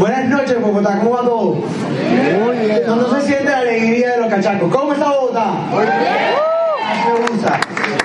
Buenas noches, Bogotá, ¿cómo va todo? Muy bien. No, no se siente la alegría de los cachacos. ¿Cómo está Bogotá? Muy bien. Me gusta.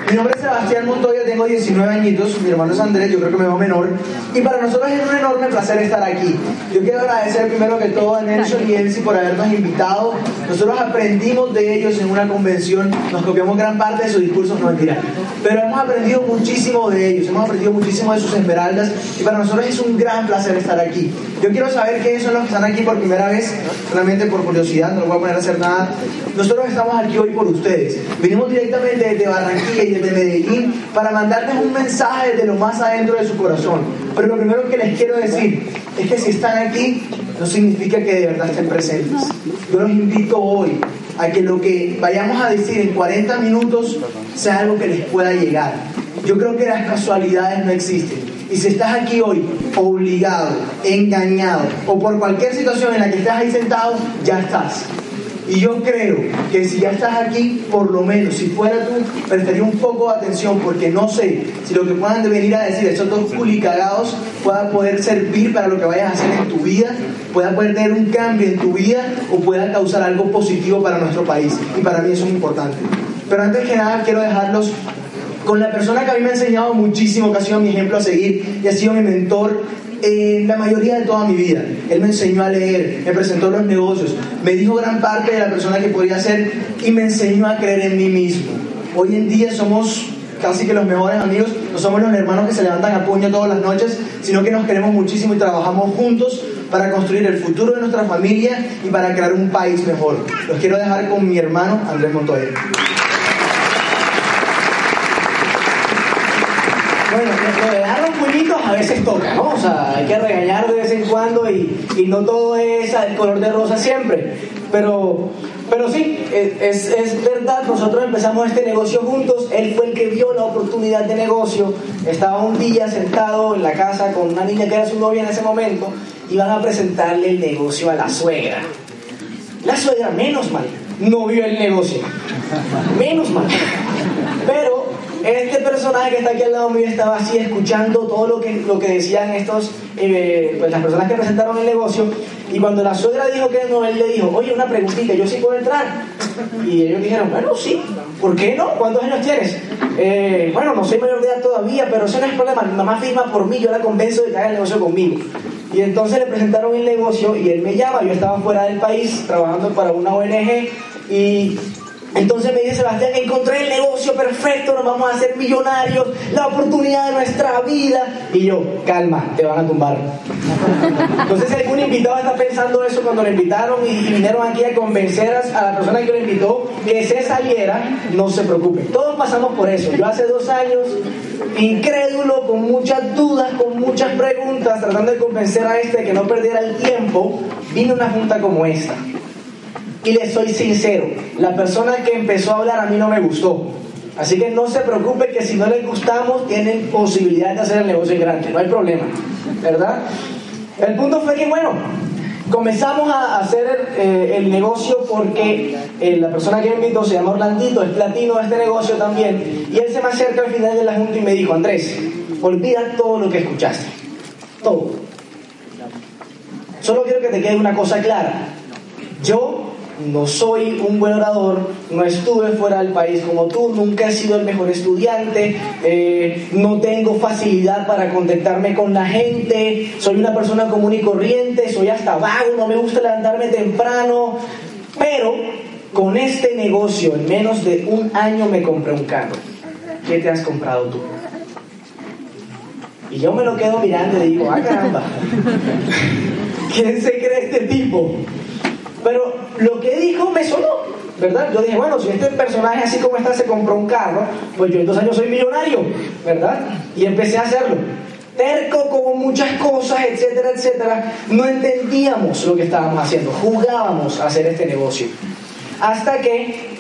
Mi nombre es Sebastián Montoya, tengo 19 añitos, mi hermano es Andrés, yo creo que me va menor. Y para nosotros es un enorme placer estar aquí. Yo quiero agradecer primero que todo a Nelson y Elsie por habernos invitado. Nosotros aprendimos de ellos en una convención, nos copiamos gran parte de sus discursos, no mentira. Pero hemos aprendido muchísimo de ellos, hemos aprendido muchísimo de sus esmeraldas y para nosotros es un gran placer estar aquí. Yo quiero saber quiénes son los que están aquí por primera vez, realmente por curiosidad, no lo voy a poner a hacer nada. Nosotros estamos aquí hoy por ustedes. Vinimos directamente desde Barranquilla y desde Medellín para mandarles un mensaje desde lo más adentro de su corazón. Pero lo primero que les quiero decir es que si están aquí, no significa que de verdad estén presentes. Yo los invito hoy a que lo que vayamos a decir en 40 minutos sea algo que les pueda llegar. Yo creo que las casualidades no existen. Y si estás aquí hoy obligado, engañado o por cualquier situación en la que estás ahí sentado, ya estás. Y yo creo que si ya estás aquí, por lo menos, si fuera tú, prestaría un poco de atención porque no sé si lo que puedan venir a decir esos dos culicagados pueda poder servir para lo que vayas a hacer en tu vida, pueda poder tener un cambio en tu vida o pueda causar algo positivo para nuestro país. Y para mí eso es importante. Pero antes que nada quiero dejarlos con la persona que a mí me ha enseñado muchísimo, que ha sido mi ejemplo a seguir y ha sido mi mentor en la mayoría de toda mi vida. Él me enseñó a leer, me presentó los negocios, me dijo gran parte de la persona que podía ser y me enseñó a creer en mí mismo. Hoy en día somos casi que los mejores amigos, no somos los hermanos que se levantan a puño todas las noches, sino que nos queremos muchísimo y trabajamos juntos para construir el futuro de nuestra familia y para crear un país mejor. Los quiero dejar con mi hermano Andrés Montoya. Bueno, a veces toca, ¿no? O sea, hay que regañar de vez en cuando y, y no todo es el color de rosa siempre. Pero, pero sí, es, es, verdad, nosotros empezamos este negocio juntos, él fue el que vio la oportunidad de negocio, estaba un día sentado en la casa con una niña que era su novia en ese momento, y van a presentarle el negocio a la suegra. La suegra, menos mal, no vio el negocio. Menos mal. Este personaje que está aquí al lado mío estaba así escuchando todo lo que, lo que decían estos, eh, pues las personas que presentaron el negocio. Y cuando la suegra dijo que no, él le dijo, oye, una preguntita, ¿yo sí puedo entrar? Y ellos dijeron, bueno, sí, ¿por qué no? ¿Cuántos años tienes? Eh, bueno, no soy mayor de edad todavía, pero eso no es problema. Mi mamá firma por mí, yo la convenzo de que haga el negocio conmigo. Y entonces le presentaron el negocio y él me llama, yo estaba fuera del país trabajando para una ONG y entonces me dice Sebastián, encontré el negocio perfecto, nos vamos a hacer millonarios, la oportunidad de nuestra vida. Y yo, calma, te van a tumbar. Entonces si algún invitado está pensando eso cuando le invitaron y, vinieron aquí a convencer a la persona que lo invitó que se saliera, no se preocupe. Todos pasamos por eso. Yo hace dos años, incrédulo, con muchas dudas, con muchas preguntas, tratando de convencer a este que no perdiera el tiempo, vine a una junta como esta. Y le soy sincero, la persona que empezó a hablar a mí no me gustó. Así que no se preocupe que si no les gustamos, tienen posibilidad de hacer el negocio grande, no hay problema, ¿verdad? El punto fue que, bueno, comenzamos a hacer eh, el negocio porque eh, la persona que invitó se llama Orlandito, es platino de este negocio también, y él se me acerca al final de la junta y me dijo, Andrés, olvida todo lo que escuchaste, todo. Solo quiero que te quede una cosa clara. Yo no soy un buen orador, no estuve fuera del país como tú, nunca he sido el mejor estudiante, eh, no tengo facilidad para contactarme con la gente, soy una persona común y corriente, soy hasta vago, no me gusta levantarme temprano, pero con este negocio en menos de un año me compré un carro. ¿Qué te has comprado tú? Y yo me lo quedo mirando y digo, ah caramba, ¿quién se cree este tipo? Pero lo que dijo me sonó, ¿verdad? Yo dije, bueno, si este personaje así como está se compró un carro, pues yo en dos años soy millonario, ¿verdad? Y empecé a hacerlo. Terco como muchas cosas, etcétera, etcétera, no entendíamos lo que estábamos haciendo, jugábamos a hacer este negocio. Hasta que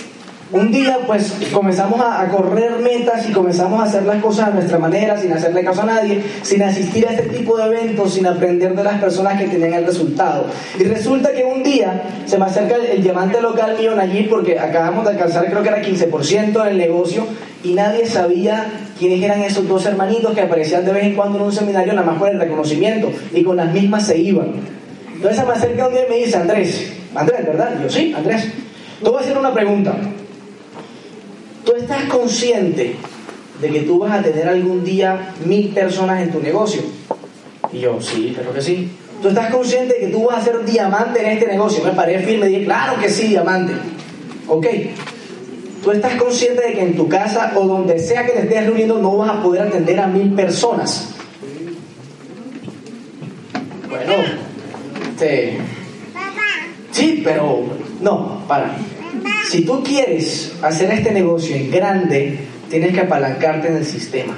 un día pues comenzamos a, correr metas y comenzamos a hacer las cosas a nuestra manera, sin hacerle caso a nadie, sin asistir a este tipo de eventos, sin aprender de las personas que tenían el resultado. Y resulta que un día se me acerca el, diamante local mío allí porque acabamos de alcanzar creo que era 15% del negocio y nadie sabía quiénes eran esos dos hermanitos que aparecían de vez en cuando en un seminario nada más por el reconocimiento y con las mismas se iban. Entonces se me acerca un día y me dice, Andrés, Andrés, ¿verdad? yo, sí, Andrés. Te voy a hacer una pregunta. ¿Tú estás consciente de que tú vas a tener algún día mil personas en tu negocio? Y yo, sí, creo que sí. ¿Tú estás consciente de que tú vas a ser diamante en este negocio? Me paré firme y dije, claro que sí, diamante. Ok. ¿Tú estás consciente de que en tu casa o donde sea que te estés reuniendo no vas a poder atender a mil personas? Bueno, este, sí, pero no, para. Si tú quieres hacer este negocio en grande, tienes que apalancarte en el sistema.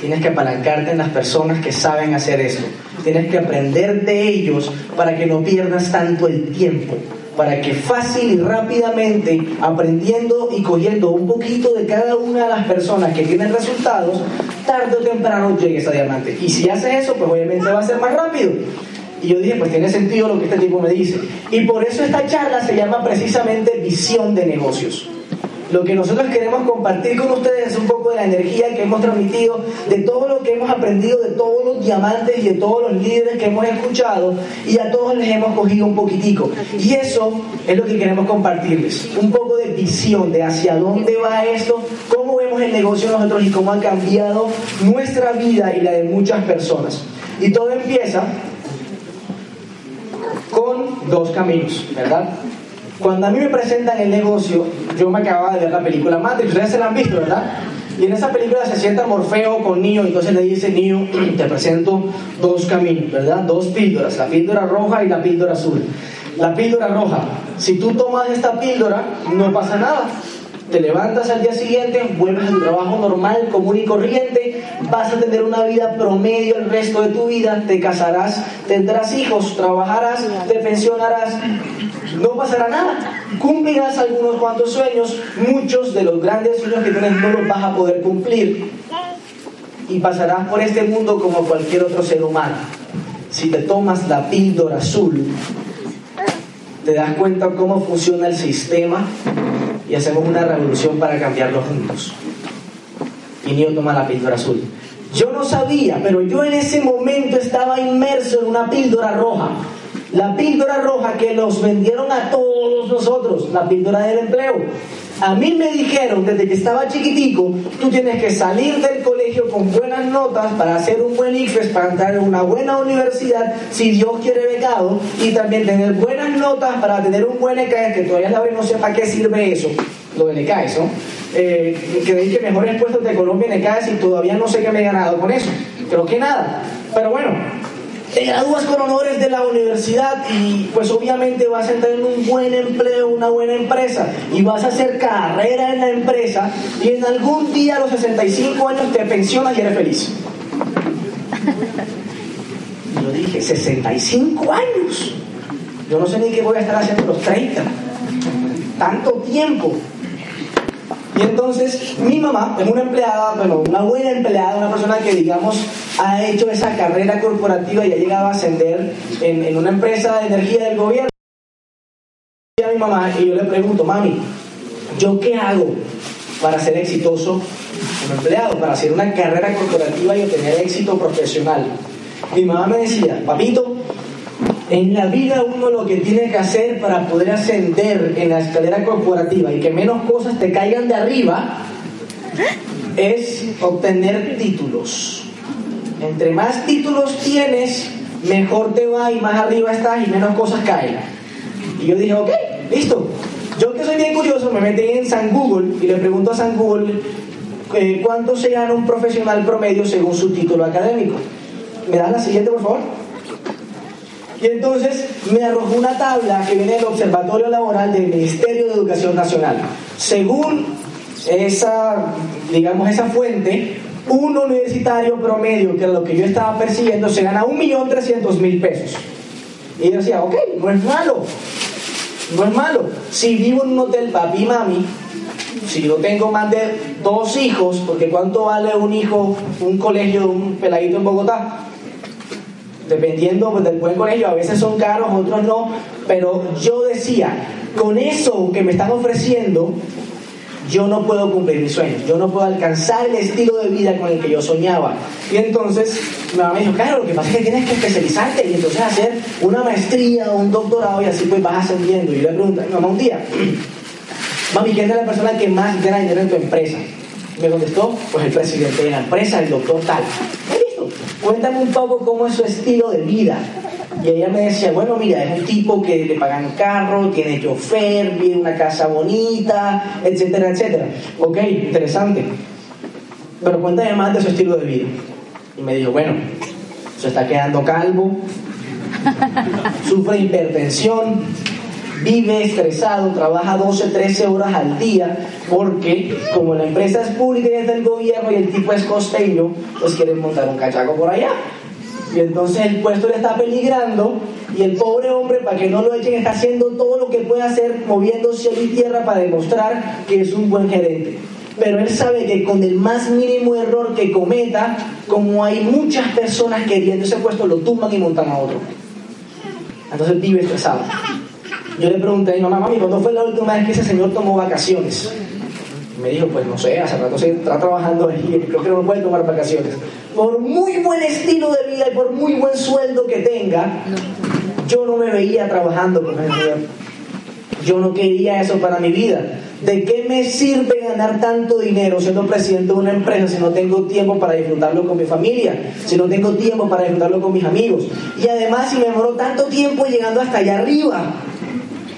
Tienes que apalancarte en las personas que saben hacer eso. Tienes que aprender de ellos para que no pierdas tanto el tiempo. Para que fácil y rápidamente, aprendiendo y cogiendo un poquito de cada una de las personas que tienen resultados, tarde o temprano llegues a diamante. Y si haces eso, pues obviamente va a ser más rápido. Y yo dije, pues tiene sentido lo que este tipo me dice. Y por eso esta charla se llama precisamente visión de negocios. Lo que nosotros queremos compartir con ustedes es un poco de la energía que hemos transmitido, de todo lo que hemos aprendido, de todos los diamantes y de todos los líderes que hemos escuchado y a todos les hemos cogido un poquitico. Y eso es lo que queremos compartirles, un poco de visión de hacia dónde va esto, cómo vemos el negocio nosotros y cómo ha cambiado nuestra vida y la de muchas personas. Y todo empieza con dos caminos, ¿verdad? Cuando a mí me presentan el negocio, yo me acababa de ver la película Matrix, ustedes se la han visto, ¿verdad? Y en esa película se sienta Morfeo con Neo, entonces le dice Neo, te presento dos caminos, ¿verdad? Dos píldoras, la píldora roja y la píldora azul. La píldora roja, si tú tomas esta píldora, no pasa nada te levantas al día siguiente, vuelves a tu trabajo normal, común y corriente, vas a tener una vida promedio el resto de tu vida, te casarás, tendrás hijos, trabajarás, te pensionarás, no pasará nada. Cumplirás algunos cuantos sueños, muchos de los grandes sueños que tienes no los vas a poder cumplir. Y pasarás por este mundo como cualquier otro ser humano. Si te tomas la píldora azul, te das cuenta cómo funciona el sistema y hacemos una revolución para cambiarlo juntos. Y Neo toma la píldora azul. Yo no sabía, pero yo en ese momento estaba inmerso en una píldora roja. La píldora roja que nos vendieron a todos nosotros, la píldora del empleo. A mí me dijeron desde que estaba chiquitico, tú tienes que salir del colegio con buenas notas para hacer un buen IFES, para entrar en una buena universidad, si Dios quiere becado, y también tener buenas notas para tener un buen ECAES, que todavía la vez no sé para qué sirve eso, lo del ECAES, ¿no? Eh, creí que mejores puestos de Colombia en ECAES y todavía no sé qué me he ganado con eso. Creo que nada. Pero bueno, te gradúas con honores de la universidad y pues obviamente vas a entrar en un buen empleo, una buena empresa y vas a hacer carrera en la empresa y en algún día a los 65 años te pensionas y eres feliz. Yo dije, 65 años. Yo no sé ni qué voy a estar haciendo los 30. Tanto tiempo. Y entonces mi mamá es una empleada, bueno, una buena empleada, una persona que digamos ha hecho esa carrera corporativa y ha llegado a ascender en, una empresa de energía del gobierno. Y a mi mamá y yo le pregunto, mami, ¿yo qué hago para ser exitoso como empleado, para hacer una carrera corporativa y obtener éxito profesional? Mi mamá me decía, papito, en la vida uno lo que tiene que hacer para poder ascender en la escalera corporativa y que menos cosas te caigan de arriba es obtener títulos. Entre más títulos tienes, mejor te va y más arriba estás y menos cosas caen. Y yo dije, ok, listo. Yo que soy bien curioso, me metí en San Google y le pregunto a San Google eh, cuánto se gana un profesional promedio según su título académico. ¿Me das la siguiente, por favor? Y entonces me arrojó una tabla que viene del Observatorio Laboral del Ministerio de Educación Nacional. Según esa, digamos, esa fuente, un universitario promedio, que era lo que yo estaba persiguiendo, se gana 1.300.000 pesos. Y yo decía, ok, no es malo, no es malo. Si vivo en un hotel papi mami, si yo tengo más de dos hijos, porque ¿cuánto vale un hijo, un colegio un peladito en Bogotá? dependiendo pues, del buen colegio, a veces son caros, otros no, pero yo decía, con eso que me están ofreciendo, yo no puedo cumplir mis sueños, yo no puedo alcanzar el estilo de vida con el que yo soñaba. Y entonces mi mamá me dijo, claro, lo que pasa es que tienes que especializarte y entonces hacer una maestría o un doctorado y así pues vas ascendiendo. Y yo le pregunto a mi mamá un día, mami, ¿quién es la persona que más gana dinero en tu empresa? Me contestó, pues el presidente de la empresa, el doctor tal. Listo, cuéntame un poco cómo es su estilo de vida. Y ella me decía, bueno, mira, es un tipo que le pagan carro, tiene chofer, vive una casa bonita, etcétera, etcétera. Ok, interesante. Pero cuéntame más de su estilo de vida. Y me dijo, bueno, se está quedando calvo, sufre hipertensión, vive estresado, trabaja 12, 13 horas al día, porque como la empresa es pública y es del gobierno y el tipo es costeño, pues quieren montar un cachaco por allá. Y entonces el puesto le está peligrando y el pobre hombre, para que no lo echen, está haciendo todo lo que puede hacer, moviendo cielo y tierra para demostrar que es un buen gerente. Pero él sabe que con el más mínimo error que cometa, como hay muchas personas queriendo ese puesto, lo tumban y montan a otro. Entonces vive estresado. Yo le pregunté a mi mamá, mami, ¿cuándo fue la última vez que ese señor tomó vacaciones? Me dijo, pues no sé, hace rato se está trabajando ahí, creo que no puede tomar vacaciones. Por muy buen estilo de vida y por muy buen sueldo que tenga, yo no me veía trabajando con el Señor. Yo no quería eso para mi vida. ¿De qué me sirve ganar tanto dinero siendo presidente de una empresa si no tengo tiempo para disfrutarlo con mi familia? Si no tengo tiempo para disfrutarlo con mis amigos. Y además, si me demoro tanto tiempo llegando hasta allá arriba,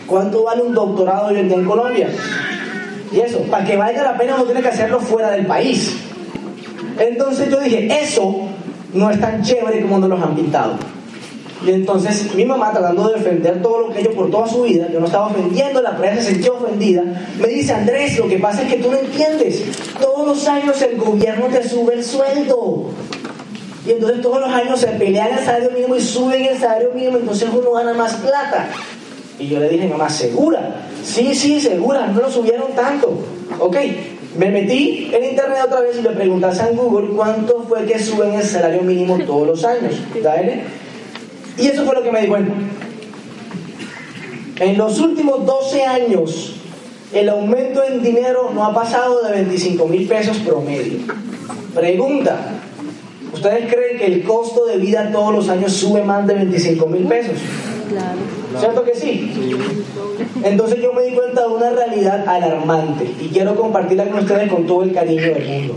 ¿cuánto vale un doctorado hoy en día en Colombia? Y eso, para que valga la pena uno tiene que hacerlo fuera del país. Entonces yo dije, eso no es tan chévere como nos los han pintado. Y entonces mi mamá, tratando de defender todo lo que ellos por toda su vida, yo no estaba ofendiendo, la prensa se sintió ofendida, me dice, Andrés, lo que pasa es que tú no entiendes, todos los años el gobierno te sube el sueldo. Y entonces todos los años se pelean el salario mínimo y suben el salario mínimo, entonces uno gana más plata. Y yo le dije, mamá, ¿segura? Sí, sí, segura, no lo subieron tanto. Ok, me metí en internet otra vez y le pregunté a Google cuánto fue que suben el salario mínimo todos los años. ¿Dale? Y eso fue lo que me di cuenta. En los últimos 12 años, el aumento en dinero no ha pasado de 25 mil pesos promedio. Pregunta, ¿ustedes creen que el costo de vida todos los años sube más de 25 mil pesos? Claro. ¿Cierto que sí? Entonces yo me di cuenta de una realidad alarmante y quiero compartirla con ustedes con todo el cariño del mundo.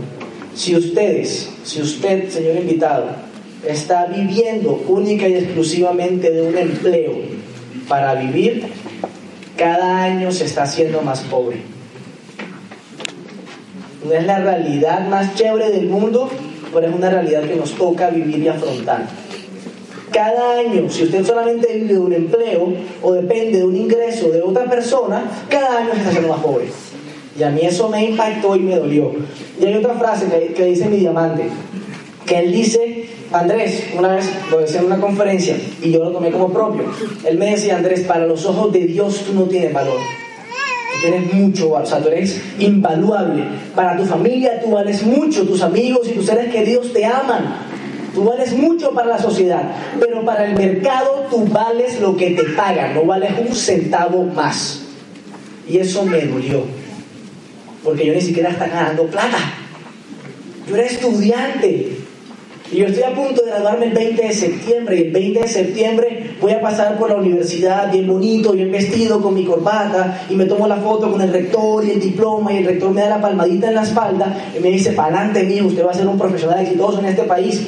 Si ustedes, si usted, señor invitado, está viviendo única y exclusivamente de un empleo para vivir, cada año se está haciendo más pobre. No es la realidad más chévere del mundo, pero es una realidad que nos toca vivir y afrontar. Cada año, si usted solamente vive de un empleo o depende de un ingreso de otra persona, cada año está haciendo más pobre. Y a mí eso me impactó y me dolió. Y hay otra frase que, que dice mi diamante, que él dice, Andrés, una vez lo decía en una conferencia y yo lo tomé como propio. Él me decía, Andrés, para los ojos de Dios tú no tienes valor. Tú tienes mucho valor, o sea, tú eres invaluable. Para tu familia tú vales mucho, tus amigos y tus seres queridos te aman. Tú vales mucho para la sociedad, pero para el mercado tú vales lo que te pagan, no vales un centavo más. Y eso me dolió, porque yo ni siquiera estaba ganando plata. Yo era estudiante, y yo estoy a punto de graduarme el 20 de septiembre. Y el 20 de septiembre voy a pasar por la universidad bien bonito, bien vestido, con mi corbata. Y me tomo la foto con el rector y el diploma. Y el rector me da la palmadita en la espalda. Y me dice, para adelante mío, usted va a ser un profesional exitoso en este país.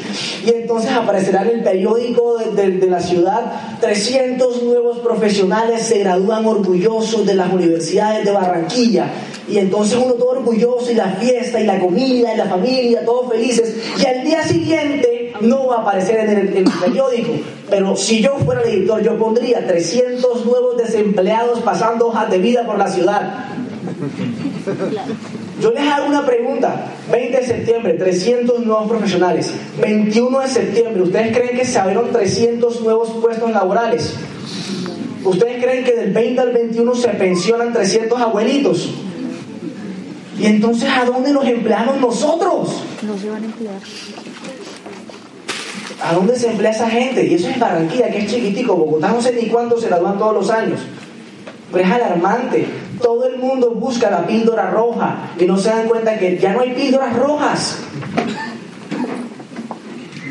Y entonces aparecerá en el periódico de, de, de la ciudad 300 nuevos profesionales se gradúan orgullosos de las universidades de Barranquilla. Y entonces uno todo orgulloso y la fiesta y la comida y la familia, todos felices. Y al día siguiente no va a aparecer en el, periódico. Pero si yo fuera el editor, yo pondría 300 nuevos desempleados pasando hojas de vida por la ciudad. Yo les hago una pregunta. 20 de septiembre, 300 nuevos profesionales. 21 de septiembre, ¿ustedes creen que se abrieron 300 nuevos puestos laborales? ¿Ustedes creen que del 20 al 21 se pensionan 300 abuelitos? Y entonces, ¿a dónde nos empleamos nosotros? No se van a emplear. ¿A dónde se emplea esa gente? Y eso es Barranquilla, que es chiquitico. Bogotá no sé ni cuánto se gradúan todos los años. Pero es alarmante. Todo el mundo busca la píldora roja y no se dan cuenta que ya no hay píldoras rojas.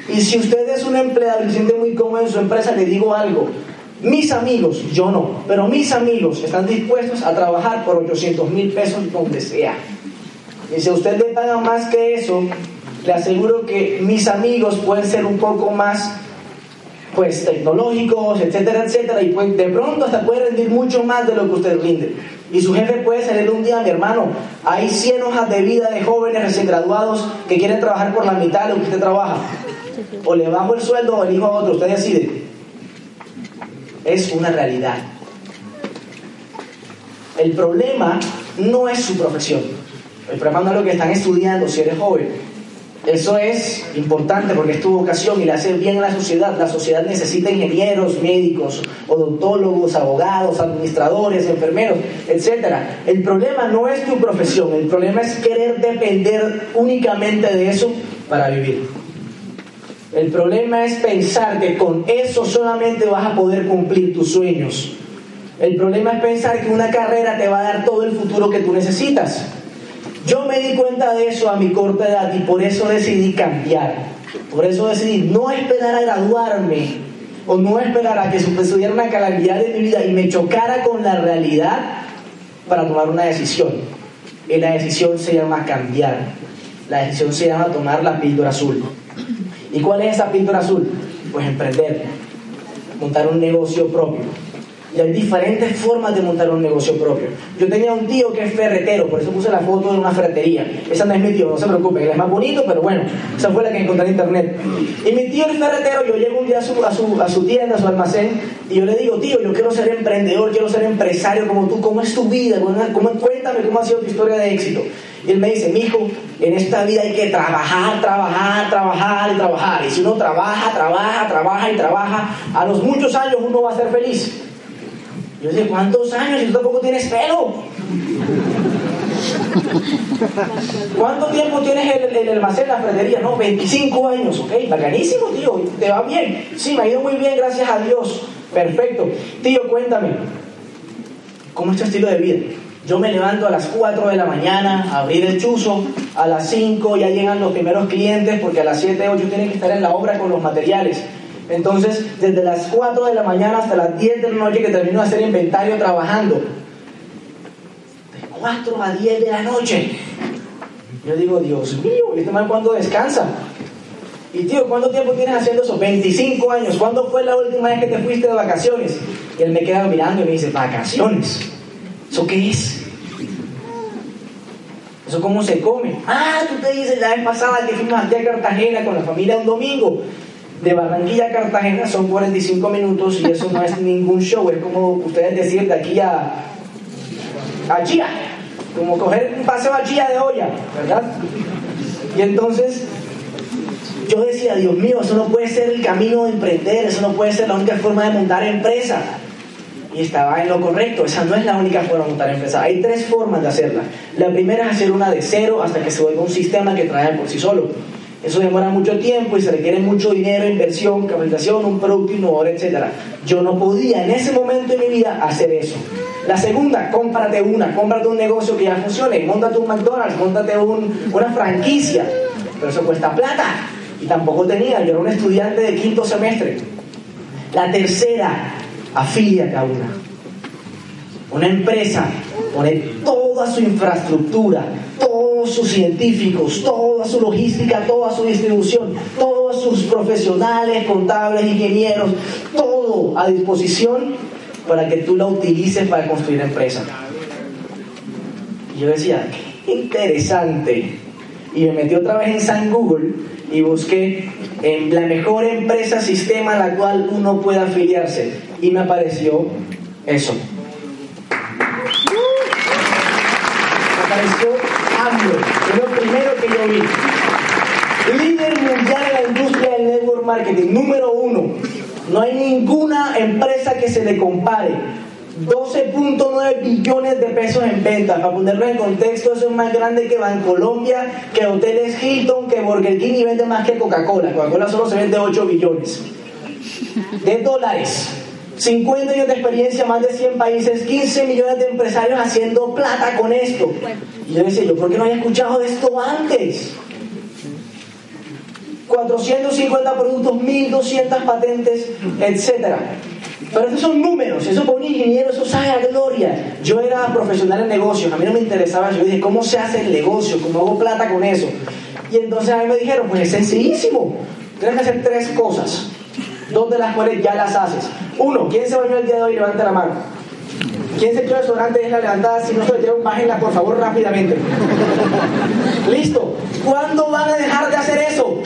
Y si usted es un empleado y se siente muy cómodo en su empresa, le digo algo. Mis amigos, yo no, pero mis amigos están dispuestos a trabajar por 800 mil pesos donde sea. Y si a usted le paga más que eso, le aseguro que mis amigos pueden ser un poco más pues tecnológicos, etcétera, etcétera, y pues, de pronto hasta puede rendir mucho más de lo que usted rinde. Y su jefe puede salir un día, mi hermano, hay 100 hojas de vida de jóvenes recién graduados que quieren trabajar por la mitad de lo que usted trabaja. O le bajo el sueldo o elijo a otro, usted decide. Es una realidad. El problema no es su profesión. El problema no es lo que están estudiando si eres joven. Eso es importante porque es tu vocación y le hace bien a la sociedad. La sociedad necesita ingenieros, médicos, odontólogos, abogados, administradores, enfermeros, etc. El problema no es tu profesión, el problema es querer depender únicamente de eso para vivir. El problema es pensar que con eso solamente vas a poder cumplir tus sueños. El problema es pensar que una carrera te va a dar todo el futuro que tú necesitas. Yo me di cuenta de eso a mi corta edad y por eso decidí cambiar. Por eso decidí no esperar a graduarme o no esperar a que sucediera una calamidad de mi vida y me chocara con la realidad para tomar una decisión. Y la decisión se llama cambiar. La decisión se llama tomar la píldora azul. ¿Y cuál es esa píldora azul? Pues emprender, montar un negocio propio y hay diferentes formas de montar un negocio propio. Yo tenía un tío que es ferretero, por eso puse la foto de una ferretería. Esa no es mi tío, no se preocupen, él es más bonito, pero bueno, esa fue la que encontré en internet. Y mi tío es ferretero, yo llego un día a su, a su, a su tienda, a su almacén, y yo le digo, tío, yo quiero ser emprendedor, quiero ser empresario como tú, ¿cómo es tu vida? ¿Cómo, cuéntame cómo ha sido tu historia de éxito. Y él me dice, mijo, en esta vida hay que trabajar, trabajar, trabajar y trabajar. Y si uno trabaja, trabaja, trabaja y trabaja, a los muchos años uno va a ser feliz. Yo dije, ¿cuántos años? Y tú tampoco tienes pelo. ¿Cuánto tiempo tienes en el, almacén, la ferretería? No, 25 años, ok, bacanísimo, tío, ¿te va bien? Sí, me ha ido muy bien, gracias a Dios. Perfecto. Tío, cuéntame, ¿cómo es tu estilo de vida? Yo me levanto a las 4 de la mañana a abrir el chuzo, a las 5 ya llegan los primeros clientes porque a las 7, 8 tienen que estar en la obra con los materiales. Entonces, desde las 4 de la mañana hasta las 10 de la noche que termino de hacer inventario trabajando. De 4 a 10 de la noche. Yo digo, Dios mío, ¿y este mal cuándo descansa? Y tío, ¿cuánto tiempo tienes haciendo eso? 25 años. ¿Cuándo fue la última vez que te fuiste de vacaciones? Y él me queda mirando y me dice, ¿vacaciones? ¿Eso qué es? ¿Eso cómo se come? Ah, tú te dices la vez pasada que fuimos a Cartagena con la familia un domingo de Barranquilla a Cartagena son 45 minutos y eso no es ningún show, es como ustedes decir de aquí a, a Chía, como coger un paseo a Chía de olla, ¿verdad? Y entonces yo decía, Dios mío, eso no puede ser el camino de emprender, eso no puede ser la única forma de montar empresa. Y estaba en lo correcto, esa no es la única forma de montar empresa. Hay tres formas de hacerla. La primera es hacer una de cero hasta que se vuelva un sistema que trae por sí solo. Eso demora mucho tiempo y se requiere mucho dinero, inversión, capacitación, un producto innovador, etc. Yo no podía en ese momento de mi vida hacer eso. La segunda, cómprate una, cómprate un negocio que ya funcione, montate un McDonald's, montate una franquicia, pero eso cuesta plata y tampoco tenía, yo era un estudiante de quinto semestre. La tercera, afíliate a una. Una empresa pone toda su infraestructura, todos sus científicos, toda su logística, toda su distribución, todos sus profesionales, contables, ingenieros, todo a disposición para que tú la utilices para construir empresa. Y yo decía, qué interesante. Y me metí otra vez en San Google y busqué la mejor empresa sistema a la cual uno pueda afiliarse. Y me apareció eso. Me apareció es lo primero Líder mundial en la industria del network marketing, número uno. No hay ninguna empresa que se le compare. 12.9 billones de pesos en venta. Para ponerlo en contexto, eso es más grande que Bancolombia, que Hoteles Hilton, que Burger King y vende más que Coca-Cola. Coca-Cola solo se vende 8 billones de dólares. 50 años de experiencia, más de 100 países, 15 millones de empresarios haciendo plata con esto. Y yo decía, ¿yo por qué no había escuchado de esto antes? 450 productos, 1200 patentes, etc. Pero estos son números, eso para un ingeniero, eso sabe a gloria. Yo era profesional en negocios, a mí no me interesaba, yo dije, ¿cómo se hace el negocio? ¿Cómo hago plata con eso? Y entonces a mí me dijeron, pues es sencillísimo, tienes que hacer tres cosas, dos de las cuales ya las haces. Uno, ¿quién se bañó el día de hoy? Levante la mano. ¿Quién se echó desodorante? Es la levantada. Si no se metieron, bájenla por favor rápidamente. Listo. ¿Cuándo van a dejar de hacer eso?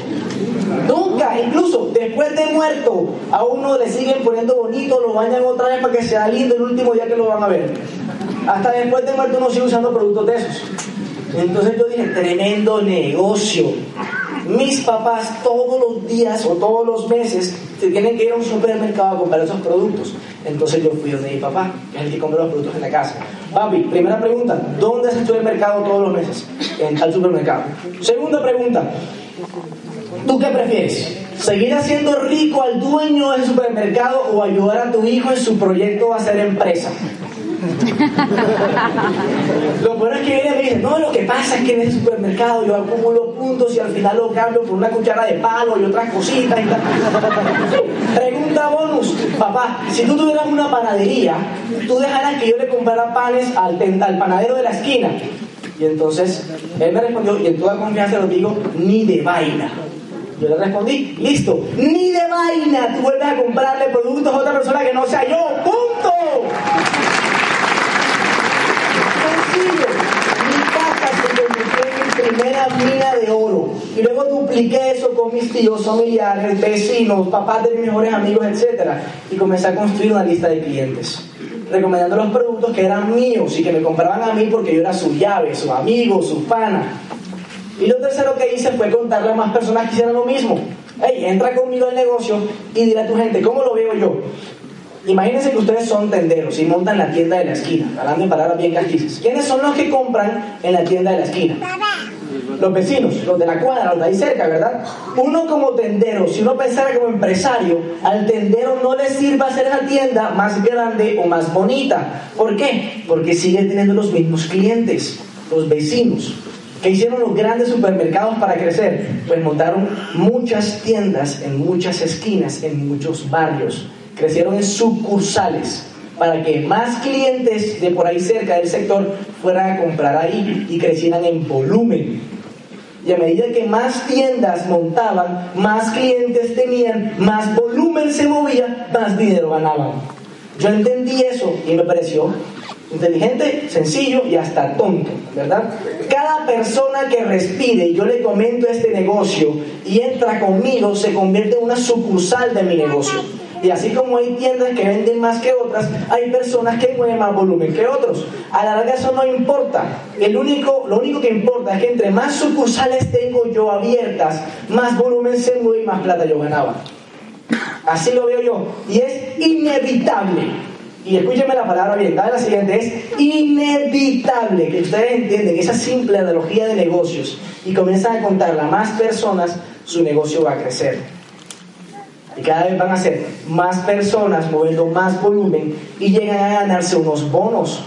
Nunca, incluso después de muerto, a uno le siguen poniendo bonito, lo bañan otra vez para que sea lindo el último día que lo van a ver. Hasta después de muerto uno sigue usando productos de esos. Entonces yo dije, tremendo negocio. Mis papás todos los días o todos los meses se tienen que ir a un supermercado a comprar esos productos. Entonces yo fui donde mi papá, que es el que compra los productos en la casa. Papi, primera pregunta, ¿dónde se el mercado todos los meses? En tal supermercado. Segunda pregunta, ¿tú qué prefieres? ¿Seguir haciendo rico al dueño del supermercado o ayudar a tu hijo en su proyecto a hacer empresa? lo bueno es que viene y me dice, no, lo que pasa es que en ese supermercado yo acumulo puntos y al final lo cambio por una cuchara de palo y otras cositas y tal. Pregunta bonus, papá, si tú tuvieras una panadería, tú dejaras que yo le comprara panes al, al panadero de la esquina. Y entonces él me respondió, y en toda confianza lo digo, ni de vaina. Yo le respondí, listo, ni de vaina tú vuelves a comprarle productos a otra persona que no sea yo, punto. Primera mina de oro. Y luego dupliqué eso con mis tíos, familiares, vecinos, papás de mis mejores amigos, etc. Y comencé a construir una lista de clientes. Recomendando los productos que eran míos y que me compraban a mí porque yo era su llave, su amigo, su pana. Y lo tercero que hice fue contarle a más personas que hicieran lo mismo. Hey, entra conmigo al negocio y dile a tu gente, ¿cómo lo veo yo? Imagínense que ustedes son tenderos y montan la tienda de la esquina, hablando de palabras bien castizas. ¿Quiénes son los que compran en la tienda de la esquina? Los vecinos, los de la cuadra, los de ahí cerca, ¿verdad? Uno como tendero, si uno pensara como empresario, al tendero no le sirve hacer esa tienda más grande o más bonita. ¿Por qué? Porque sigue teniendo los mismos clientes, los vecinos. ¿Qué hicieron los grandes supermercados para crecer? Pues montaron muchas tiendas en muchas esquinas, en muchos barrios crecieron en sucursales para que más clientes de por ahí cerca del sector fueran a comprar ahí y crecieran en volumen. Y a medida que más tiendas montaban, más clientes tenían, más volumen se movía, más dinero ganaban. Yo entendí eso y me pareció inteligente, sencillo y hasta tonto, ¿verdad? Cada persona que respire y yo le comento este negocio y entra conmigo se convierte en una sucursal de mi negocio. Y así como hay tiendas que venden más que otras, hay personas que mueven más volumen que otros. A la larga eso no importa. El único, lo único que importa es que entre más sucursales tengo yo abiertas, más volumen se mueve y más plata yo ganaba. Así lo veo yo. Y es inevitable. Y escúcheme la palabra bien, dale la siguiente, es inevitable que ustedes entiendan esa simple analogía de negocios y comienzan a contarla a más personas, su negocio va a crecer. Cada vez van a ser más personas moviendo más volumen y llegan a ganarse unos bonos.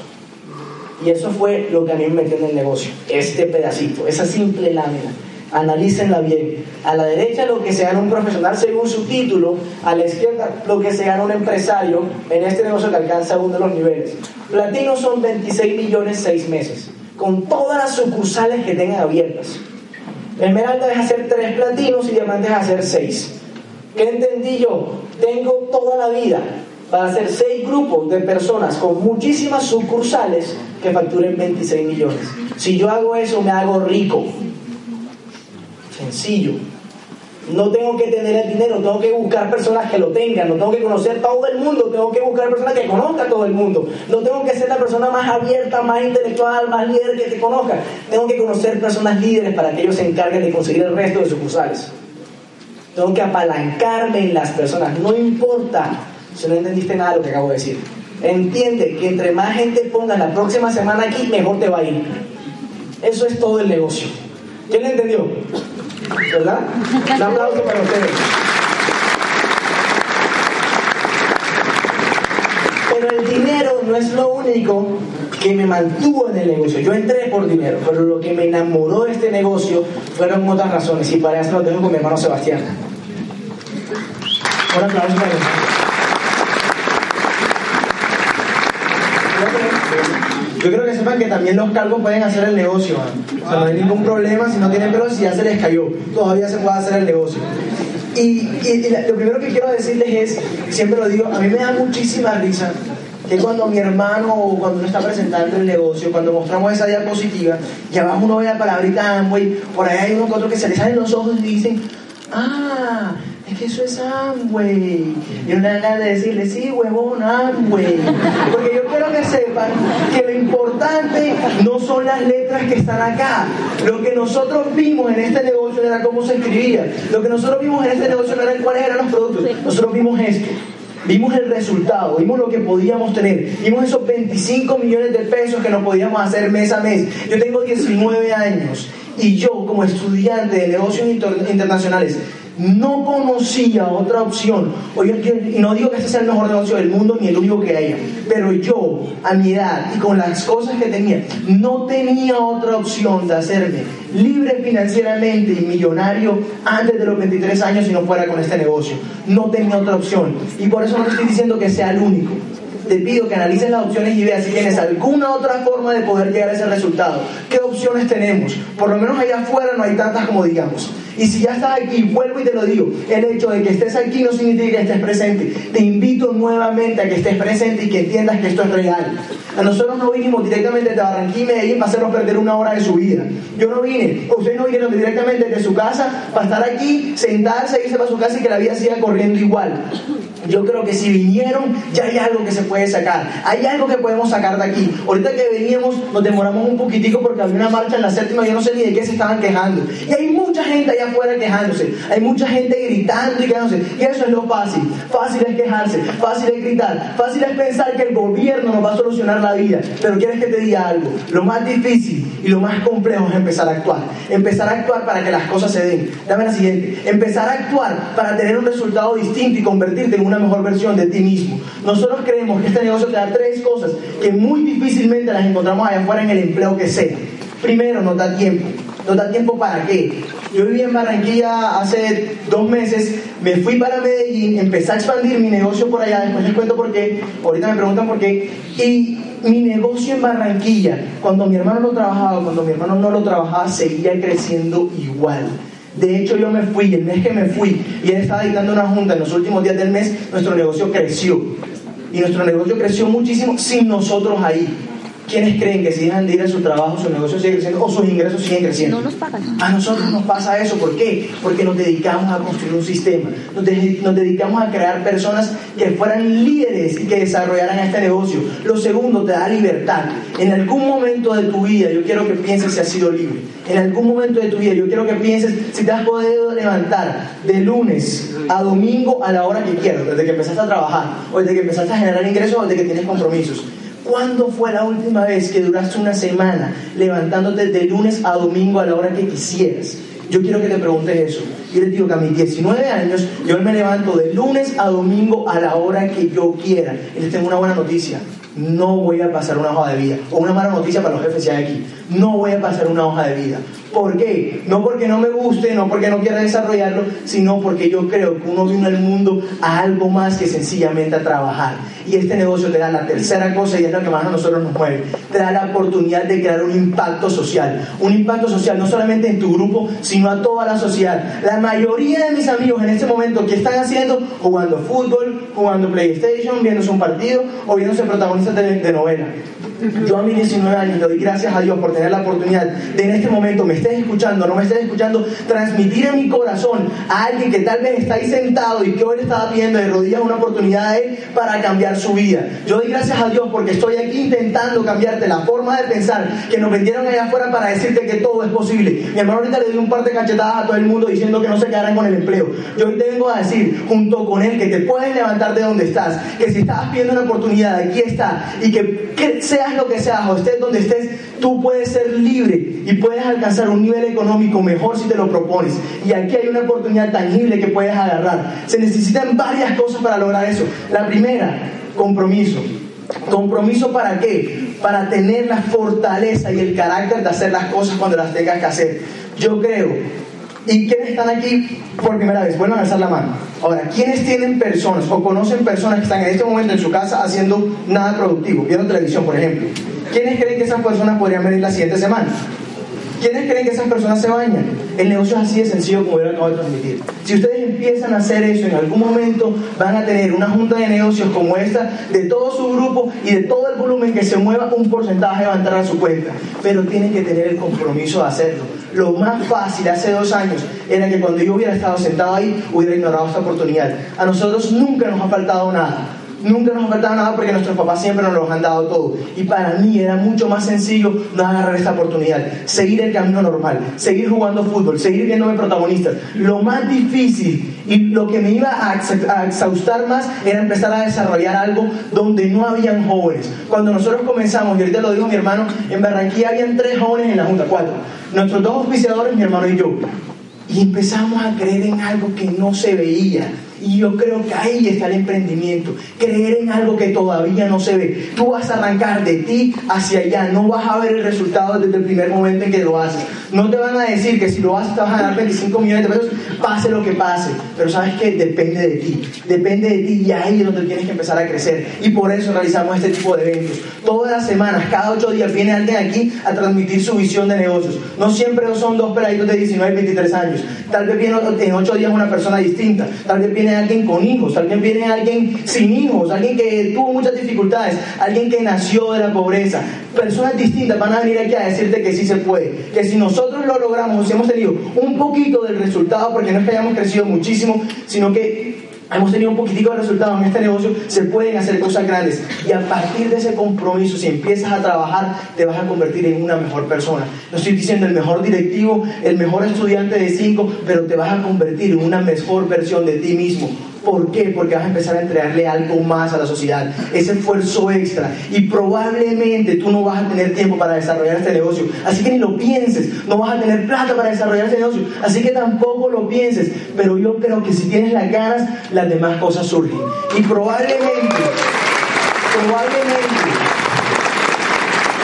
Y eso fue lo que a mí me metió en el negocio, este pedacito, esa simple lámina. Analícenla bien. A la derecha lo que se gana un profesional según su título, a la izquierda lo que se gana un empresario en este negocio que alcanza uno de los niveles. Platino son 26 millones 6 meses, con todas las sucursales que tengan abiertas. Esmeralda es hacer 3 platinos y diamante es hacer 6. ¿Qué entendí yo? Tengo toda la vida para hacer seis grupos de personas con muchísimas sucursales que facturen 26 millones. Si yo hago eso, me hago rico. Sencillo. No tengo que tener el dinero, tengo que buscar personas que lo tengan, no tengo que conocer todo el mundo, tengo que buscar personas que conozcan todo el mundo. No tengo que ser la persona más abierta, más intelectual, más líder que te conozca. Tengo que conocer personas líderes para que ellos se encarguen de conseguir el resto de sucursales. Tengo que apalancarme en las personas. No importa si no entendiste nada de lo que acabo de decir. Entiende que entre más gente ponga la próxima semana aquí, mejor te va a ir. Eso es todo el negocio. ¿Quién entendió? ¿Verdad? Un aplauso para ustedes. Pero el dinero no es lo único que me mantuvo en el negocio. Yo entré por dinero, pero lo que me enamoró de este negocio fueron otras razones. Y para eso lo tengo con mi hermano Sebastián. Un aplauso para él. Yo creo que sepan que también los calvos pueden hacer el negocio, man. O sea, no hay ningún problema si no tienen pelo, si ya se les cayó. Todavía se puede hacer el negocio. Y, lo primero que quiero decirles es, siempre lo digo, a mí me da muchísima risa que cuando mi hermano o cuando uno está presentando el negocio, cuando mostramos esa diapositiva, y abajo uno ve la palabrita Amway, por ahí hay uno que otro que se les salen los ojos y dicen, ah, es que eso es Amway. Y una gana de decirle, sí, huevón, Amway. Porque yo quiero que sepan que lo importante no son las letras que están acá. Lo que nosotros vimos en este negocio era cómo se escribía. Lo que nosotros vimos en este negocio no era cuáles eran los productos. Nosotros vimos esto. Vimos el resultado, vimos lo que podíamos tener, vimos esos 25 millones de pesos que nos podíamos hacer mes a mes. Yo tengo 19 años y yo como estudiante de negocios inter- internacionales no conocía otra opción. Oye, no digo que este sea el mejor negocio del mundo ni el único que haya, pero yo a mi edad y con las cosas que tenía, no tenía otra opción de hacerme libre financieramente y millonario antes de los 23 años si no fuera con este negocio. No tenía otra opción. Y por eso no estoy diciendo que sea el único. Te pido que analices las opciones y veas si tienes alguna otra forma de poder llegar a ese resultado. ¿Qué opciones tenemos? Por lo menos allá afuera no hay tantas como digamos. Y si ya estás aquí, vuelvo y te lo digo, el hecho de que estés aquí no significa que estés presente. Te invito nuevamente a que estés presente y que entiendas que esto es real. A nosotros no vinimos directamente de Barranquilla y Medellín para hacernos perder una hora de su vida. Yo no vine, ustedes no vinieron directamente de su casa para estar aquí, sentarse, irse para su casa y que la vida siga corriendo igual. Yo creo que si vinieron, ya hay algo que se puede sacar. Hay algo que podemos sacar de aquí. Ahorita que veníamos, nos demoramos un poquitico porque había una marcha en la séptima, yo no sé ni de qué se estaban quejando. Y hay mucha gente allá afuera quejándose. Hay mucha gente gritando y quejándose. Y eso es lo fácil. Fácil es quejarse, fácil es gritar, fácil es pensar que el gobierno nos va a solucionar la vida. Pero quieres que te diga algo. Lo más difícil y lo más complejo es empezar a actuar. Empezar a actuar para que las cosas se den. Dame la siguiente. Empezar a actuar para tener un resultado distinto y convertirte en una mejor versión de ti mismo. Nosotros creemos este negocio te da tres cosas que muy difícilmente las encontramos allá afuera en el empleo que sea. Primero, nos da tiempo. ¿Nos da tiempo para qué? Yo viví en Barranquilla hace dos meses, me fui para Medellín, empecé a expandir mi negocio por allá, después les cuento por qué, ahorita me preguntan por qué, y mi negocio en Barranquilla, cuando mi hermano lo trabajaba, cuando mi hermano no lo trabajaba, seguía creciendo igual. De hecho, yo me fui, el mes que me fui, y él estaba dictando una junta en los últimos días del mes, nuestro negocio creció. Y nuestro negocio creció muchísimo sin nosotros ahí. ¿Quiénes creen que si dejan de ir a su trabajo, su negocio sigue creciendo o sus ingresos siguen creciendo? No nos pagan. A nosotros nos pasa eso. ¿Por qué? Porque nos dedicamos a construir un sistema. Nos, de- nos dedicamos a crear personas que fueran líderes y que desarrollaran este negocio. Lo segundo, te da libertad. En algún momento de tu vida, yo quiero que pienses si has sido libre. En algún momento de tu vida, yo quiero que pienses si te has podido levantar de lunes a domingo a la hora que quieras, desde que empezaste a trabajar, o desde que empezaste a generar ingresos, o desde que tienes compromisos. ¿Cuándo fue la última vez que duraste una semana levantándote de lunes a domingo a la hora que quisieras? Yo quiero que te preguntes eso. Yo les digo que a mis 19 años yo me levanto de lunes a domingo a la hora que yo quiera. Y les tengo una buena noticia. No voy a pasar una hoja de vida. O una mala noticia para los jefes ya aquí. No voy a pasar una hoja de vida. ¿Por qué? No porque no me guste, no porque no quiera desarrollarlo, sino porque yo creo que uno vino al mundo a algo más que sencillamente a trabajar. Y este negocio te da la tercera cosa y es lo que más a nosotros nos mueve. Te da la oportunidad de crear un impacto social. Un impacto social no solamente en tu grupo, sino a toda la sociedad. La mayoría de mis amigos en este momento, ¿qué están haciendo? Jugando fútbol, jugando PlayStation, viéndose un partido o viéndose protagonistas de, de novela. Yo a mis 19 años le doy gracias a Dios por tener la oportunidad de en este momento, me estés escuchando, no me estés escuchando, transmitir en mi corazón a alguien que tal vez está ahí sentado y que hoy le estaba pidiendo de rodillas una oportunidad a él para cambiar su vida. Yo doy gracias a Dios porque estoy aquí intentando cambiarte la forma de pensar que nos vendieron allá afuera para decirte que todo es posible. Mi hermano ahorita le dio un par de cachetadas a todo el mundo diciendo que no se quedaran con el empleo. Yo hoy te vengo a decir, junto con él, que te puedes levantar de donde estás, que si estabas pidiendo una oportunidad, aquí está, y que, que seas lo que seas o estés donde estés, tú puedes ser libre y puedes alcanzar un nivel económico mejor si te lo propones. Y aquí hay una oportunidad tangible que puedes agarrar. Se necesitan varias cosas para lograr eso. La primera, compromiso. ¿Compromiso para qué? Para tener la fortaleza y el carácter de hacer las cosas cuando las tengas que hacer. Yo creo. ¿Y quiénes están aquí por primera vez? Vuelvan a alzar la mano. Ahora, ¿quiénes tienen personas o conocen personas que están en este momento en su casa haciendo nada productivo? Viendo televisión, por ejemplo. ¿Quiénes creen que esas personas podrían venir la siguiente semana? ¿Quiénes creen que esas personas se bañan? El negocio es así de sencillo como yo lo acabo de transmitir. Si ustedes empiezan a hacer eso, en algún momento van a tener una junta de negocios como esta, de todo su grupo y de todo el volumen que se mueva, un porcentaje va a entrar a su cuenta. Pero tienen que tener el compromiso de hacerlo. Lo más fácil hace dos años era que cuando yo hubiera estado sentado ahí, hubiera ignorado esta oportunidad. A nosotros nunca nos ha faltado nada. Nunca nos faltaba nada porque nuestros papás siempre nos lo han dado todo. Y para mí era mucho más sencillo no agarrar esta oportunidad, seguir el camino normal, seguir jugando fútbol, seguir viéndome protagonistas. Lo más difícil y lo que me iba a, exhaustar más era empezar a desarrollar algo donde no habían jóvenes. Cuando nosotros comenzamos, y ahorita lo dijo mi hermano, en Barranquilla habían tres jóvenes en la Junta, cuatro. Nuestros dos auspiciadores, mi hermano y yo. Y empezamos a creer en algo que no se veía y yo creo que ahí está el emprendimiento. Creer en algo que todavía no se ve. Tú vas a arrancar de ti hacia allá. No vas a ver el resultado desde el primer momento en que lo haces. No te van a decir que si lo haces te vas a ganar 25 millones de pesos, pase lo que pase. Pero sabes que depende de ti. Depende de ti y ahí es donde tienes que empezar a crecer. Y por eso realizamos este tipo de eventos. Todas las semanas, cada ocho días, viene alguien aquí a transmitir su visión de negocios. No siempre son dos peladitos de 19 y 23 años. Tal vez viene en ocho días una persona distinta. Tal vez viene alguien con hijos, alguien viene alguien sin hijos, alguien que tuvo muchas dificultades, alguien que nació de la pobreza. Personas distintas van a venir aquí a decirte que sí se puede, que si nosotros lo logramos, si hemos tenido un poquito del resultado, porque no es que hayamos crecido muchísimo, sino que hemos tenido un poquitico de resultados en este negocio, se pueden hacer cosas grandes. Y a partir de ese compromiso, si empiezas a trabajar, te vas a convertir en una mejor persona. No estoy diciendo el mejor directivo, el mejor estudiante de cinco, pero te vas a convertir en una mejor versión de ti mismo. ¿Por qué? Porque vas a empezar a entregarle algo más a la sociedad, ese esfuerzo extra. Y probablemente tú no vas a tener tiempo para desarrollar este negocio. Así que ni lo pienses, no vas a tener plata para desarrollar este negocio. Así que tampoco lo pienses. Pero yo creo que si tienes las ganas, las demás cosas surgen. Y probablemente, probablemente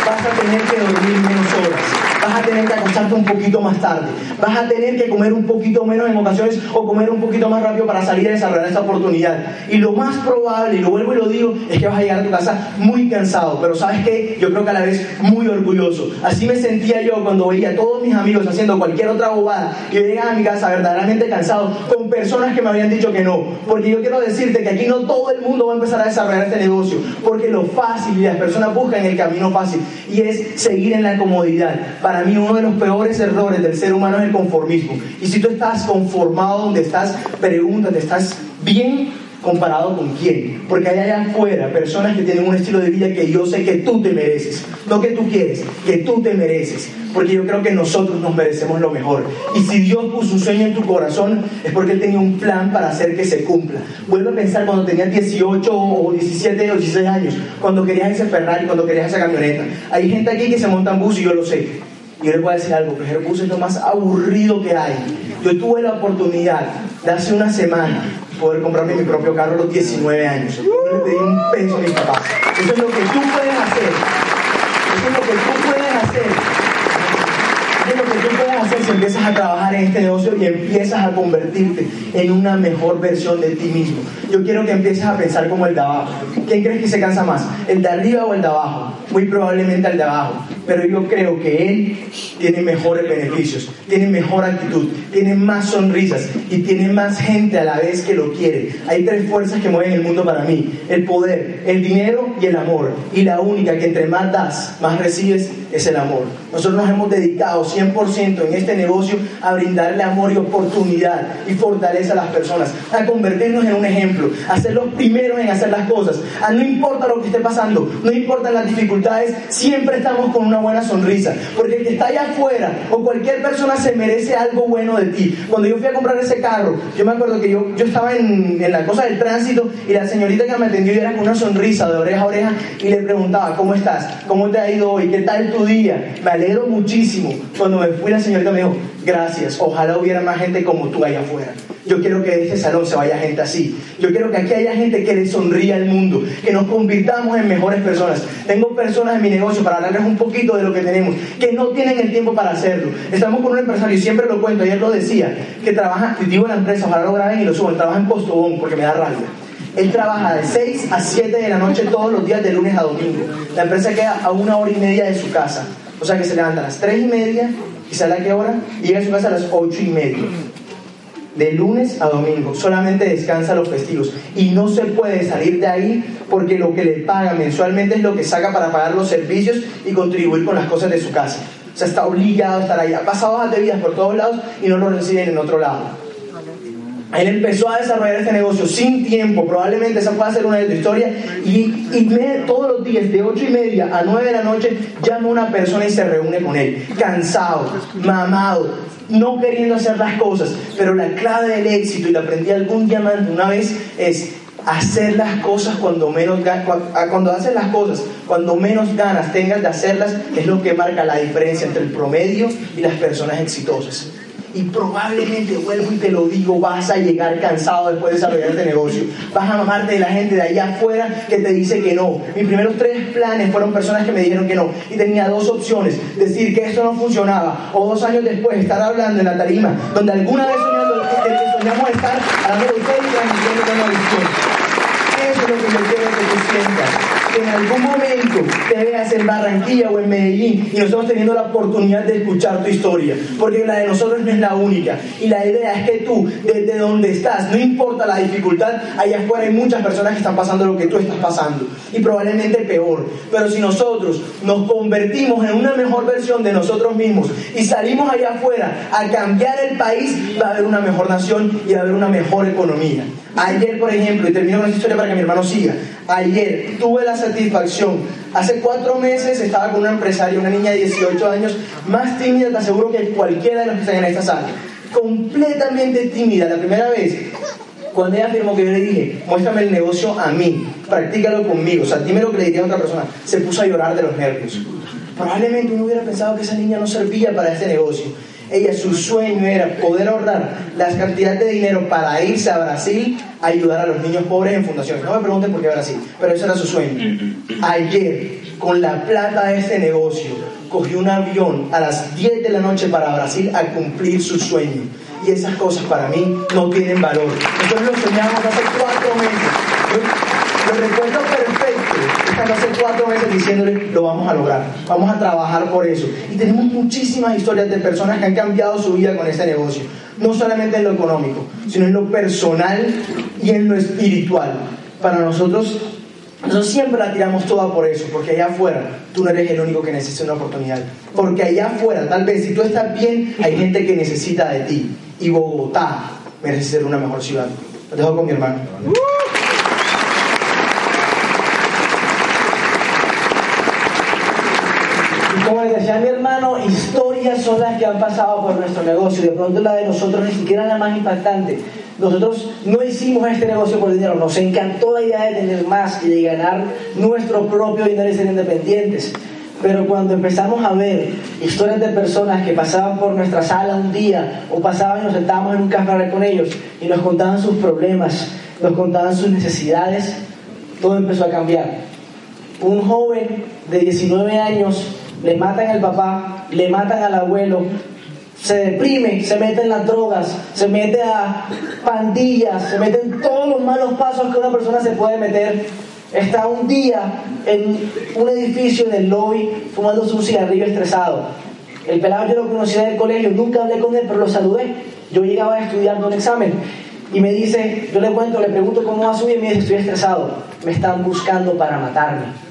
vas a tener que dormir menos horas vas a tener que acostarte un poquito más tarde, vas a tener que comer un poquito menos en ocasiones o comer un poquito más rápido para salir a desarrollar esta oportunidad. Y lo más probable, y lo vuelvo y lo digo, es que vas a llegar a tu casa muy cansado, pero sabes que yo creo que a la vez muy orgulloso. Así me sentía yo cuando veía a todos mis amigos haciendo cualquier otra bobada y yo llegaba a mi casa verdaderamente cansado con personas que me habían dicho que no. Porque yo quiero decirte que aquí no todo el mundo va a empezar a desarrollar este negocio, porque lo fácil y las personas buscan el camino fácil y es seguir en la comodidad. Para mí uno de los peores errores del ser humano es el conformismo. Y si tú estás conformado donde estás, pregúntate, ¿estás bien comparado con quién? Porque hay allá afuera personas que tienen un estilo de vida que yo sé que tú te mereces. No que tú quieres, que tú te mereces. Porque yo creo que nosotros nos merecemos lo mejor. Y si Dios puso un sueño en tu corazón, es porque Él tenía un plan para hacer que se cumpla. Vuelve a pensar cuando tenías 18 o 17 o 16 años, cuando querías ese Ferrari, cuando querías esa camioneta. Hay gente aquí que se monta en bus y yo lo sé. Yo les voy a decir algo, que bus es lo más aburrido que hay. Yo tuve la oportunidad de hace una semana poder comprarme mi propio carro a los 19 años. No le pedí un peso a mi papá. Eso es lo que tú puedes hacer. Eso es lo que tú puedes hacer es lo que tú puedes hacer si empiezas a trabajar en este negocio y empiezas a convertirte en una mejor versión de ti mismo. Yo quiero que empieces a pensar como el de abajo. ¿Quién crees que se cansa más? ¿El de arriba o el de abajo? Muy probablemente el de abajo. Pero yo creo que él tiene mejores beneficios, tiene mejor actitud, tiene más sonrisas y tiene más gente a la vez que lo quiere. Hay tres fuerzas que mueven el mundo para mí. El poder, el dinero y el amor. Y la única que entre más das, más recibes es el amor. Nosotros nos hemos dedicado 100% en este negocio a brindarle amor y oportunidad y fortaleza a las personas, a convertirnos en un ejemplo, a ser los primeros en hacer las cosas, a no importa lo que esté pasando, no importan las dificultades, siempre estamos con una buena sonrisa, porque el que está allá afuera o cualquier persona se merece algo bueno de ti. Cuando yo fui a comprar ese carro, yo me acuerdo que yo, yo estaba en, en la cosa del tránsito y la señorita que me atendió era con una sonrisa de oreja a oreja y le preguntaba, ¿cómo estás? ¿Cómo te ha ido hoy? ¿Qué tal tu día? Me alegro muchísimo. Cuando me fui, la señorita me dijo, gracias. Ojalá hubiera más gente como tú allá afuera. Yo quiero que de este salón se vaya gente así. Yo quiero que aquí haya gente que le sonríe al mundo, que nos convirtamos en mejores personas. Tengo personas en mi negocio para hablarles un poquito de lo que tenemos, que no tienen el tiempo para hacerlo. Estamos con un empresario, y siempre lo cuento, ayer lo decía, que trabaja, digo en la empresa, ojalá lo graben y lo suban, trabaja en Postobón porque me da rabia. Él trabaja de 6 a 7 de la noche todos los días de lunes a domingo. La empresa queda a una hora y media de su casa. O sea que se levanta a las 3 y media y sale a qué hora? Llega a su casa a las 8 y media de lunes a domingo, solamente descansa los festivos y no se puede salir de ahí porque lo que le paga mensualmente es lo que saca para pagar los servicios y contribuir con las cosas de su casa. O sea, está obligado a estar ahí. Ha pasado hojas de vidas por todos lados y no lo reciben en otro lado. Él empezó a desarrollar este negocio sin tiempo, probablemente esa puede ser una de tu historia, y, todos los días, de 8 y media a 9 de la noche, llama a una persona y se reúne con él, cansado, mamado, no queriendo hacer las cosas, pero la clave del éxito, y la aprendí algún diamante una vez, es hacer las cosas cuando menos cuando haces las cosas cuando menos ganas tengas de hacerlas es lo que marca la diferencia entre el promedio y las personas exitosas y probablemente, vuelvo y te lo digo, vas a llegar cansado después de desarrollar este negocio. Vas a mamarte de la gente de allá afuera que te dice que no. Mis primeros tres planes fueron personas que me dijeron que no. Y tenía dos opciones. Decir que esto no funcionaba. O dos años después estar hablando en la tarima, donde alguna vez soñando, soñamos estar hablando de ustedes y transmitiendo una visión. Eso es lo que yo quiero que tú sientas en algún momento te veas en Barranquilla o en Medellín y nosotros teniendo la oportunidad de escuchar tu historia, porque la de nosotros no es la única. Y la idea es que tú, desde donde estás, no importa la dificultad, allá afuera hay muchas personas que están pasando lo que tú estás pasando, y probablemente peor. Pero si nosotros nos convertimos en una mejor versión de nosotros mismos y salimos allá afuera a cambiar el país, va a haber una mejor nación y va a haber una mejor economía. Ayer, por ejemplo, y termino con esta historia para que mi hermano siga, ayer tuve la satisfacción, hace cuatro meses estaba con una empresaria, una niña de 18 años, más tímida, te aseguro que cualquiera de los que están en esta sala, completamente tímida, la primera vez, cuando ella afirmó que yo le dije, muéstrame el negocio a mí, practícalo conmigo, o sea, dime lo que le diría a otra persona, se puso a llorar de los nervios. Probablemente uno hubiera pensado que esa niña no servía para este negocio. Ella, su sueño era poder ahorrar las cantidades de dinero para irse a Brasil a ayudar a los niños pobres en fundaciones. No me pregunten por qué Brasil, pero ese era su sueño. Ayer, con la plata de este negocio, cogió un avión a las 10 de la noche para Brasil a cumplir su sueño. Y esas cosas para mí no tienen valor. Nosotros lo soñamos hace cuatro meses. Lo recuerdo perfecto. Están hace cuatro meses diciéndole, lo vamos a lograr. Vamos a trabajar por eso. Y tenemos muchísimas historias de personas que han cambiado su vida con este negocio. No solamente en lo económico, sino en lo personal y en lo espiritual. Para nosotros nosotros siempre la tiramos toda por eso, porque allá afuera tú no eres el único que necesita una oportunidad. Porque allá afuera, tal vez si tú estás bien, hay gente que necesita de ti. Y Bogotá merece ser una mejor ciudad. Lo dejo con mi hermano. Como les decía mi hermano, historias son las que han pasado por nuestro negocio. De pronto la de nosotros ni siquiera la más impactante. Nosotros no hicimos este negocio por dinero, nos encantó la idea de tener más y de ganar nuestro propio dinero y ser independientes. Pero cuando empezamos a ver historias de personas que pasaban por nuestra sala un día o pasaban y nos sentábamos en un café con ellos y nos contaban sus problemas, nos contaban sus necesidades, todo empezó a cambiar. Un joven de 19 años le matan al papá, le matan al abuelo, se deprime, se mete en las drogas, se mete a pandillas, se mete en todos los malos pasos que una persona se puede meter. Está un día en un edificio en el lobby fumándose un cigarrillo estresado. El pelado yo lo conocía del colegio, nunca hablé con él, pero lo saludé. Yo llegaba estudiando un examen y me dice, yo le cuento, le pregunto cómo va su vida y me dice, estoy estresado, me están buscando para matarme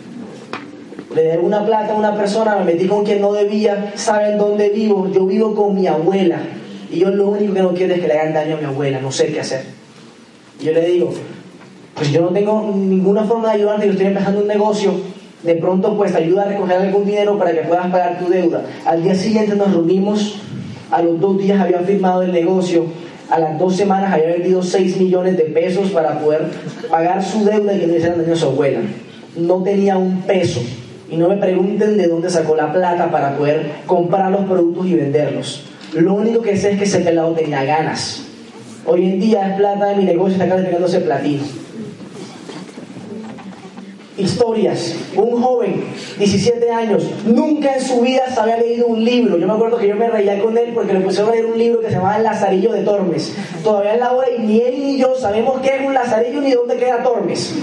le debo una plata a una persona, me metí con quien no debía, saben dónde vivo, yo vivo con mi abuela y yo lo único que no quiero es que le hagan daño a mi abuela, no sé qué hacer. Y yo le digo, pues yo no tengo ninguna forma de ayudarte, yo estoy empezando un negocio, de pronto pues te ayuda a recoger algún dinero para que puedas pagar tu deuda. Al día siguiente nos reunimos, a los dos días había firmado el negocio, a las dos semanas había vendido 6 millones de pesos para poder pagar su deuda y que no hicieran daño a su abuela. No tenía un peso y no me pregunten de dónde sacó la plata para poder comprar los productos y venderlos. Lo único que sé es que ese pelado tenía ganas. Hoy en día es plata de mi negocio, está calificándose platino historias. Un joven, 17 años, nunca en su vida se había leído un libro. Yo me acuerdo que yo me reía con él porque le pusieron a leer un libro que se llamaba El Lazarillo de Tormes. Todavía en la hora y ni él ni yo sabemos qué es un lazarillo ni dónde queda Tormes.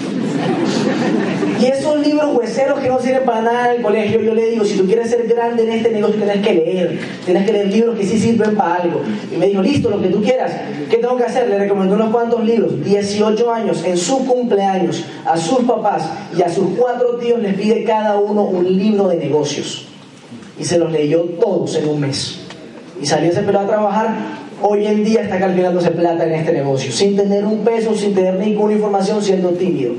Y esos libros hueseros que no sirven para nada en el colegio, yo le digo, si tú quieres ser grande en este negocio, tienes que leer. Tienes que leer libros que sí sirven para algo. Y me dijo, listo, lo que tú quieras. ¿Qué tengo que hacer? Le recomendó unos cuantos libros. 18 años, en su cumpleaños, a sus papás y a sus cuatro tíos les pide cada uno un libro de negocios. Y se los leyó todos en un mes. Y salió ese a trabajar. Hoy en día está calculándose plata en este negocio, sin tener un peso, sin tener ninguna información, siendo tímido.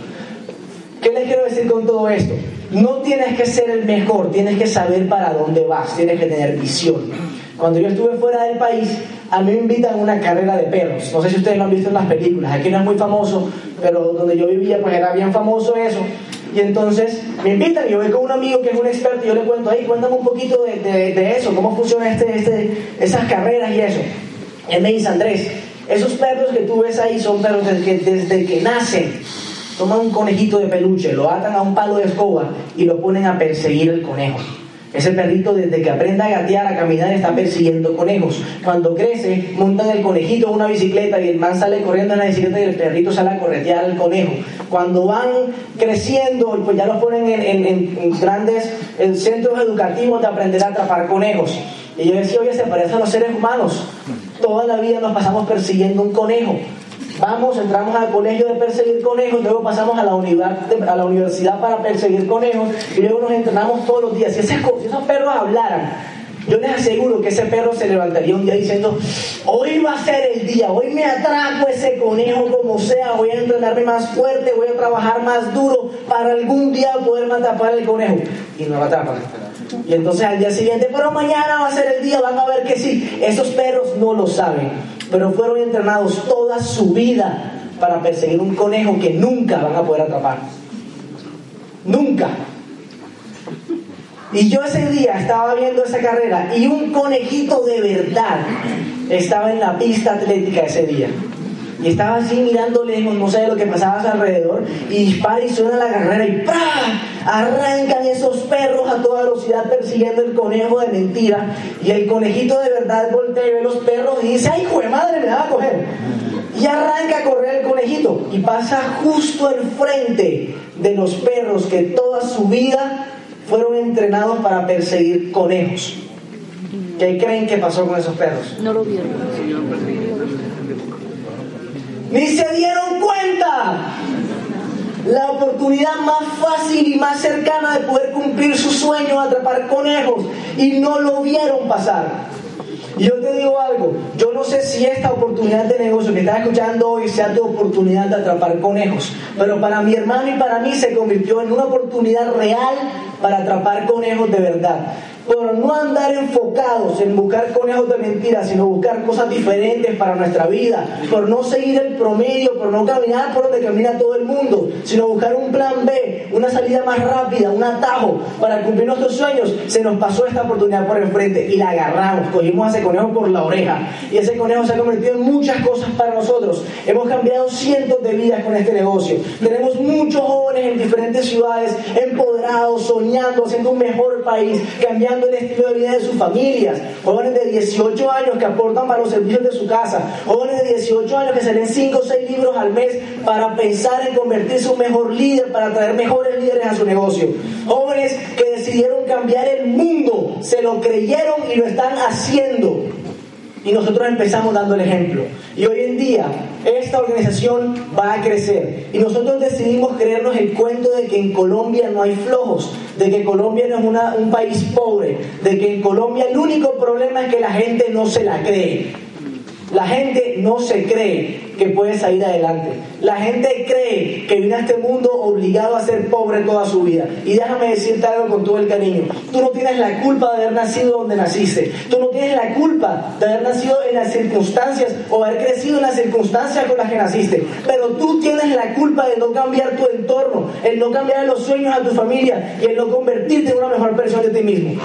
¿Qué les quiero decir con todo esto? No tienes que ser el mejor, tienes que saber para dónde vas, tienes que tener visión. Cuando yo estuve fuera del país, a mí me invitan a una carrera de perros. No sé si ustedes lo han visto en las películas, aquí no es muy famoso, pero donde yo vivía pues era bien famoso eso. Y entonces me invitan, yo voy con un amigo que es un experto y yo le cuento, ahí cuéntame un poquito de, eso, cómo funciona este, este, esas carreras y eso. Él me dice, Andrés, esos perros que tú ves ahí son perros desde desde que nacen toman un conejito de peluche, lo atan a un palo de escoba y lo ponen a perseguir el conejo. Ese perrito desde que aprende a gatear, a caminar, está persiguiendo conejos. Cuando crece, montan el conejito en una bicicleta y el man sale corriendo en la bicicleta y el perrito sale a corretear al conejo. Cuando van creciendo, pues ya los ponen en, grandes centros educativos de aprender a atrapar conejos. Y yo decía, oye, se parecen a los seres humanos. Toda la vida nos pasamos persiguiendo un conejo. Vamos, entramos al colegio de perseguir conejos, luego pasamos a la, a la universidad para perseguir conejos y luego nos entrenamos todos los días. Si, esos perros hablaran, yo les aseguro que ese perro se levantaría un día diciendo, hoy va a ser el día, hoy me atrapo ese conejo como sea, voy a entrenarme más fuerte, voy a trabajar más duro para algún día poder atrapar el conejo. Y no lo atrapan. Y entonces al día siguiente, pero mañana va a ser el día, van a ver que sí. Esos perros no lo saben pero fueron entrenados toda su vida para perseguir un conejo que nunca van a poder atrapar. Nunca. Y yo ese día estaba viendo esa carrera y un conejito de verdad estaba en la pista atlética ese día. Y estaba así mirando lejos, no sé lo que pasaba a su alrededor, y dispara y suena la carrera y ¡pra! Arrancan esos perros a toda velocidad persiguiendo el conejo de mentira. Y el conejito de verdad voltea y ve los perros y dice, ¡ay, de madre, me va a coger! Y arranca a correr el conejito y pasa justo enfrente de los perros que toda su vida fueron entrenados para perseguir conejos. ¿Qué creen que pasó con esos perros? No lo vieron. Ni se dieron cuenta. La oportunidad más fácil y más cercana de poder cumplir su sueño, atrapar conejos, y no lo vieron pasar. Y yo te digo algo, yo no sé si esta oportunidad de negocio que estás escuchando hoy sea tu oportunidad de atrapar conejos, pero para mi hermano y para mí se convirtió en una oportunidad real para atrapar conejos de verdad por no andar enfocados en buscar conejos de mentiras, sino buscar cosas diferentes para nuestra vida, por no seguir el promedio, por no caminar por donde camina todo el mundo, sino buscar un plan B, una salida más rápida, un atajo para cumplir nuestros sueños, se nos pasó esta oportunidad por enfrente y la agarramos, cogimos a ese conejo por la oreja y ese conejo se ha convertido en muchas cosas para nosotros. Hemos cambiado cientos de vidas con este negocio. Tenemos muchos jóvenes en diferentes ciudades empoderados, soñando, haciendo un mejor país, cambiando el estilo de vida de sus familias, jóvenes de 18 años que aportan para los servicios de su casa, jóvenes de 18 años que se leen 5 o 6 libros al mes para pensar en convertirse en un mejor líder, para traer mejores líderes a su negocio, jóvenes que decidieron cambiar el mundo, se lo creyeron y lo están haciendo. Y nosotros empezamos dando el ejemplo. Y hoy en día esta organización va a crecer. Y nosotros decidimos creernos el cuento de que en Colombia no hay flojos, de que Colombia no es un país pobre, de que en Colombia el único problema es que la gente no se la cree. La gente no se cree que puede salir adelante. La gente cree que viene a este mundo obligado a ser pobre toda su vida. Y déjame decirte algo con todo el cariño. Tú no tienes la culpa de haber nacido donde naciste. Tú no tienes la culpa de haber nacido en las circunstancias o haber crecido en las circunstancias con las que naciste. Pero tú tienes la culpa de no cambiar tu entorno, el no cambiar los sueños a tu familia y el no convertirte en una mejor persona de ti mismo.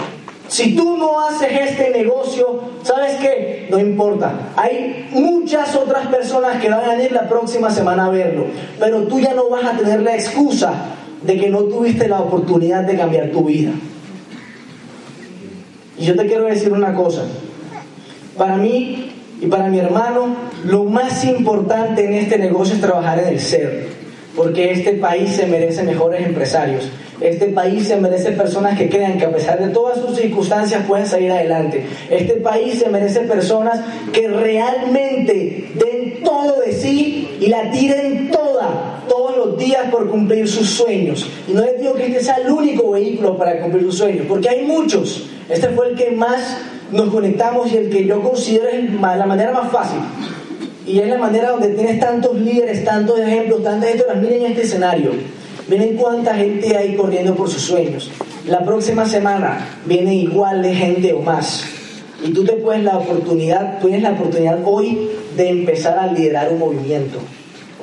Si tú no haces este negocio, ¿sabes qué? No importa. Hay muchas otras personas que van a venir la próxima semana a verlo, pero tú ya no vas a tener la excusa de que no tuviste la oportunidad de cambiar tu vida. Y yo te quiero decir una cosa. Para mí y para mi hermano, lo más importante en este negocio es trabajar en el ser, porque este país se merece mejores empresarios. Este país se merece personas que crean que a pesar de todas sus circunstancias pueden salir adelante. Este país se merece personas que realmente den todo de sí y la tiren toda, todos los días por cumplir sus sueños. Y no les digo que este sea el único vehículo para cumplir sus sueños, porque hay muchos. Este fue el que más nos conectamos y el que yo considero es la manera más fácil. Y es la manera donde tienes tantos líderes, tantos ejemplos, tantas historias. Miren este escenario. Miren cuánta gente hay corriendo por sus sueños. La próxima semana viene igual de gente o más. Y tú te puedes la oportunidad, tienes la oportunidad hoy de empezar a liderar un movimiento,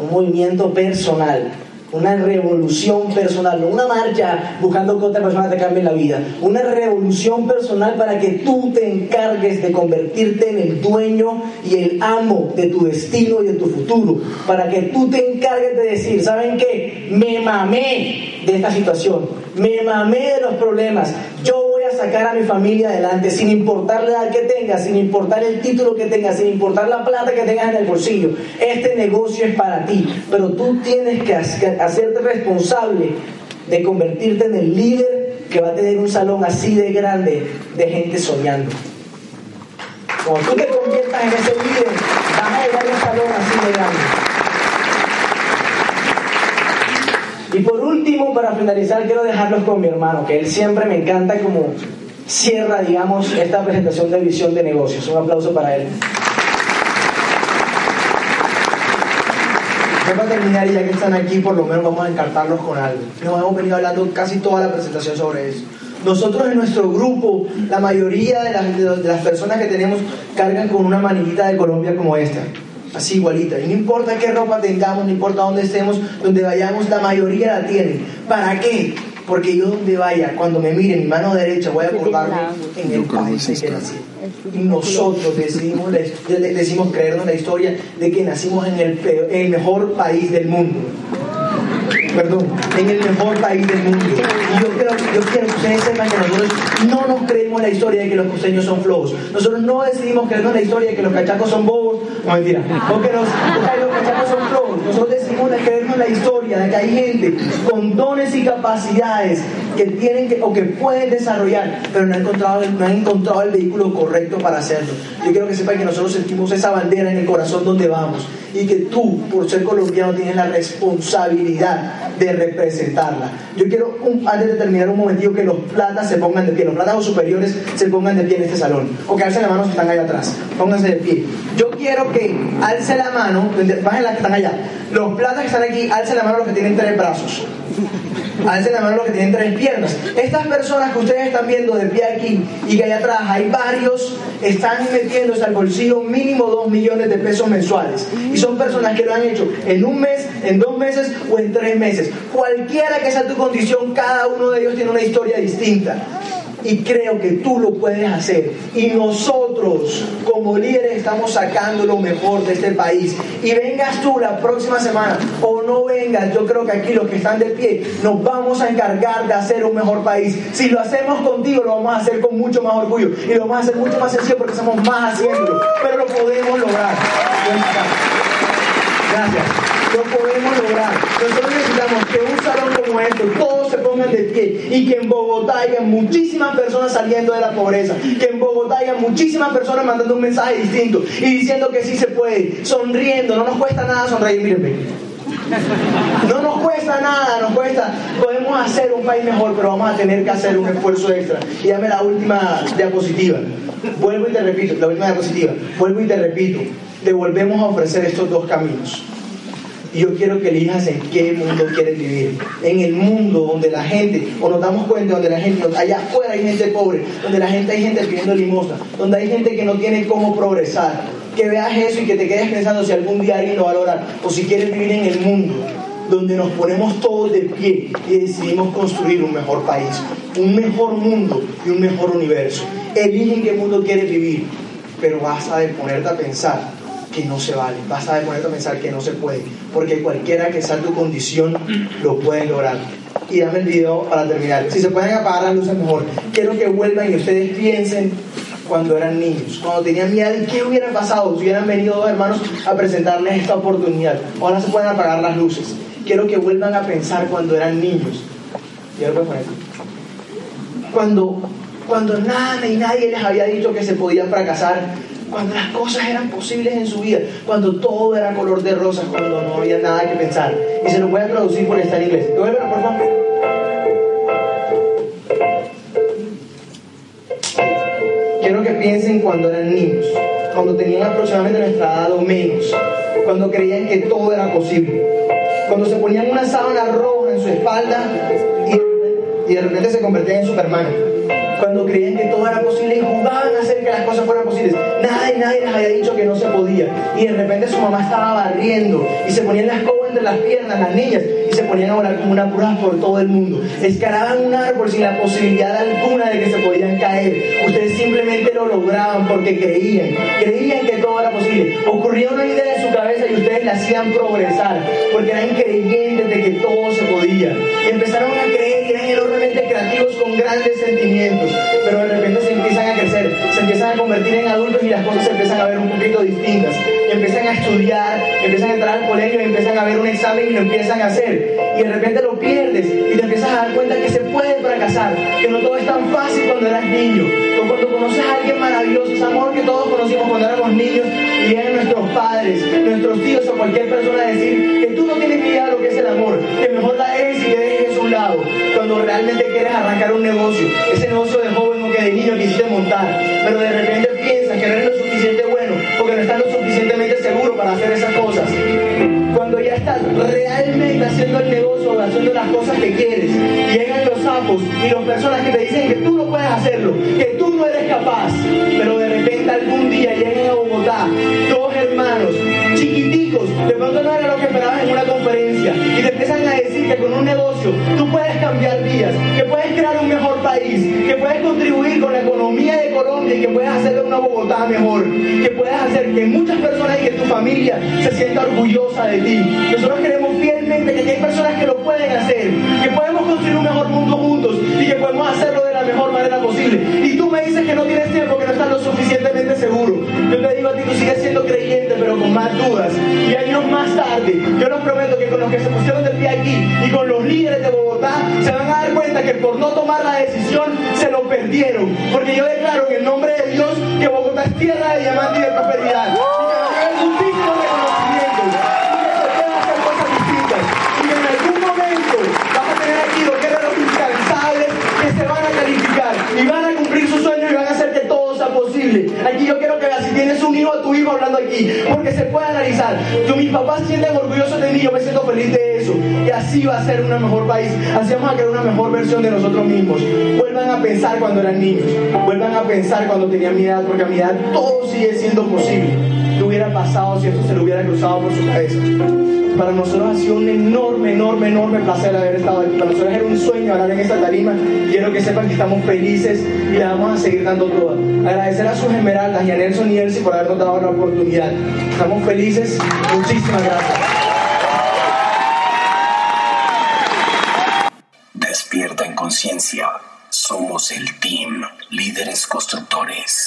un movimiento personal, una revolución personal, no una marcha buscando que otra persona te cambie la vida, una revolución personal para que tú te encargues de convertirte en el dueño y el amo de tu destino y de tu futuro, para que tú te encargues de decir, ¿saben qué? Me mamé de esta situación, me mamé de los problemas, yo sacar a mi familia adelante sin importar la edad que tengas, sin importar el título que tengas, sin importar la plata que tengas en el bolsillo. Este negocio es para ti, pero tú tienes que hacerte responsable de convertirte en el líder que va a tener un salón así de grande de gente soñando. Cuando tú te conviertas en ese líder, vas a llegar a un salón así de grande. Y por último, para finalizar, quiero dejarlos con mi hermano, que él siempre me encanta como cierra, digamos, esta presentación de visión de negocios. Un aplauso para él. Para terminar, y ya que están aquí, por lo menos vamos a encartarlos con algo. Nos hemos venido hablando casi toda la presentación sobre eso. Nosotros en nuestro grupo, la mayoría de las, de las personas que tenemos cargan con una manillita de Colombia como esta así igualita. Y no importa qué ropa tengamos, no importa dónde estemos, donde vayamos, la mayoría la tiene. ¿Para qué? Porque yo donde vaya, cuando me mire mi mano derecha, voy a acordarme en el país en que nací. Y nosotros decidimos, decimos creernos la historia de que nacimos en el, en el mejor país del mundo perdón, en el mejor país del mundo. Y yo quiero, yo quiero que ustedes sepan que nosotros no nos creemos la historia de que los costeños son flojos. Nosotros no decidimos creernos la historia de que los cachacos son bobos, no mentira, o que los, los cachacos son flojos. Nosotros decidimos creernos la historia de que hay gente con dones y capacidades que tienen que, o que pueden desarrollar, pero no han encontrado, no han encontrado el vehículo correcto para hacerlo. Yo quiero que sepan que nosotros sentimos esa bandera en el corazón donde vamos y que tú, por ser colombiano, tienes la responsabilidad de representarla. Yo quiero, antes de terminar un momentito, que los platas se pongan de pie, los platas superiores se pongan de pie en este salón, o que alcen la mano si están allá atrás, pónganse de pie. Yo quiero que alce la mano, bajen las que están allá, los platas que están aquí, alcen la mano los que tienen tres brazos. Alcen la mano los que tienen tres piernas. Estas personas que ustedes están viendo de pie aquí y que allá atrás hay varios, están metiéndose al bolsillo mínimo dos millones de pesos mensuales. Y son personas que lo han hecho en un mes, en dos meses o en tres meses. Cualquiera que sea tu condición, cada uno de ellos tiene una historia distinta y creo que tú lo puedes hacer. Y nosotros como líderes estamos sacando lo mejor de este país. Y vengas tú la próxima semana o no vengas, yo creo que aquí los que están de pie nos vamos a encargar de hacer un mejor país. Si lo hacemos contigo, lo vamos a hacer con mucho más orgullo y lo vamos a hacer mucho más sencillo porque somos más haciendo, pero lo podemos lograr. Gracias lo podemos lograr. Nosotros necesitamos que un salón como este, todos se pongan de pie y que en Bogotá haya muchísimas personas saliendo de la pobreza, que en Bogotá haya muchísimas personas mandando un mensaje distinto y diciendo que sí se puede, sonriendo, no nos cuesta nada sonreír, mírenme. No nos cuesta nada, nos cuesta, podemos hacer un país mejor, pero vamos a tener que hacer un esfuerzo extra. Y dame la última diapositiva. Vuelvo y te repito, la última diapositiva. Vuelvo y te repito, te volvemos a ofrecer estos dos caminos. Y yo quiero que elijas en qué mundo quieres vivir. En el mundo donde la gente, o nos damos cuenta, donde la gente, allá afuera hay gente pobre, donde la gente hay gente pidiendo limosna, donde hay gente que no tiene cómo progresar. Que veas eso y que te quedes pensando si algún día alguien lo va a lograr, o si quieres vivir en el mundo donde nos ponemos todos de pie y decidimos construir un mejor país, un mejor mundo y un mejor universo. Elige en qué mundo quieres vivir, pero vas a ponerte a pensar que no se vale, vas a ponerte a pensar que no se puede, porque cualquiera que sea tu condición lo puede lograr. Y dame el video para terminar. Si se pueden apagar las luces mejor, quiero que vuelvan y ustedes piensen cuando eran niños, cuando tenían miedo de qué hubiera pasado si hubieran venido dos hermanos a presentarles esta oportunidad. Ahora se pueden apagar las luces. Quiero que vuelvan a pensar cuando eran niños. Cuando, cuando nada y nadie les había dicho que se podía fracasar, cuando las cosas eran posibles en su vida, cuando todo era color de rosas, cuando no había nada que pensar. Y se lo voy a traducir por estar en inglés. por favor? Quiero que piensen cuando eran niños, cuando tenían aproximadamente nuestra edad o menos, cuando creían que todo era posible, cuando se ponían una sábana roja en su espalda y, de repente se convertían en Superman cuando creían que todo era posible y jugaban a hacer que las cosas fueran posibles. Nadie, nadie les había dicho que no se podía. Y de repente su mamá estaba barriendo y se ponían las escoba entre las piernas, las niñas, y se ponían a volar como una pura por todo el mundo. Escalaban un árbol sin la posibilidad alguna de que se podían caer. Ustedes simplemente lo lograban porque creían. Creían que todo era posible. Ocurría una idea en su cabeza y ustedes la hacían progresar porque eran creyentes de que todo se podía. Y empezaron a con grandes sentimientos pero de repente se empiezan a crecer, se empiezan a convertir en adultos y las cosas se empiezan a ver un poquito distintas. empiezan a estudiar, empiezan a entrar al colegio empiezan a ver un examen y lo empiezan a hacer. Y de repente lo pierdes y te empiezas a dar cuenta que se puede fracasar, que no todo es tan fácil cuando eras niño. O cuando conoces a alguien maravilloso, ese amor que todos conocimos cuando éramos niños, y vienen nuestros padres, nuestros tíos o cualquier persona a decir que tú no tienes ni idea de lo que es el amor, que mejor la eres y que dejes a Cuando realmente quieres arrancar un negocio, ese negocio de joven o que de niño quisiste montar, pero de repente piensas que no eres lo suficiente bueno porque no estás lo suficientemente seguro para hacer esas cosas. Cuando ya estás realmente haciendo el negocio o haciendo las cosas que quieres, llegan los sapos y las personas que te dicen que tú no puedes hacerlo, que tú no eres capaz, pero de repente algún día llegan a Bogotá dos hermanos chiquiticos, de pronto no era lo que esperabas en una conferencia, y te empiezan a decir que con un negocio tú puedes cambiar vidas, que puedes crear un mejor país, que puedes contribuir con la economía de Colombia y que puedes hacerle una Bogotá mejor, que puedes hacer que muchas personas y que tu familia se sienta orgullosa de ti. Nosotros queremos que hay personas que lo pueden hacer, que podemos construir un mejor mundo juntos y que podemos hacerlo de la mejor manera posible. Y tú me dices que no tienes tiempo, que no estás lo suficientemente seguro. Yo te digo a ti, tú sigues siendo creyente, pero con más dudas. Y años más tarde, yo les prometo que con los que se pusieron de pie aquí y con los líderes de Bogotá, se van a dar cuenta que por no tomar la decisión se lo perdieron. Porque yo declaro en el nombre de Dios que Bogotá es tierra de diamante y de prosperidad. Y que Aquí yo quiero que veas si tienes un hijo a tu hijo hablando aquí, porque se puede analizar. Yo, mis papás sienten orgullosos de mí, yo me siento feliz de eso. Y así va a ser un mejor país. Así vamos a crear una mejor versión de nosotros mismos. Vuelvan a pensar cuando eran niños. Vuelvan a pensar cuando tenían mi edad, porque a mi edad todo sigue siendo posible. ¿Qué hubiera pasado si esto se le hubiera cruzado por su cabeza? Para nosotros ha sido un enorme, enorme, enorme placer haber estado aquí. Para nosotros era un sueño hablar en esta tarima. Quiero que sepan que estamos felices y le vamos a seguir dando todo. Agradecer a sus esmeraldas y a Nelson y Elsie por habernos dado la oportunidad. Estamos felices. Muchísimas gracias. Despierta en conciencia. Somos el team Líderes Constructores.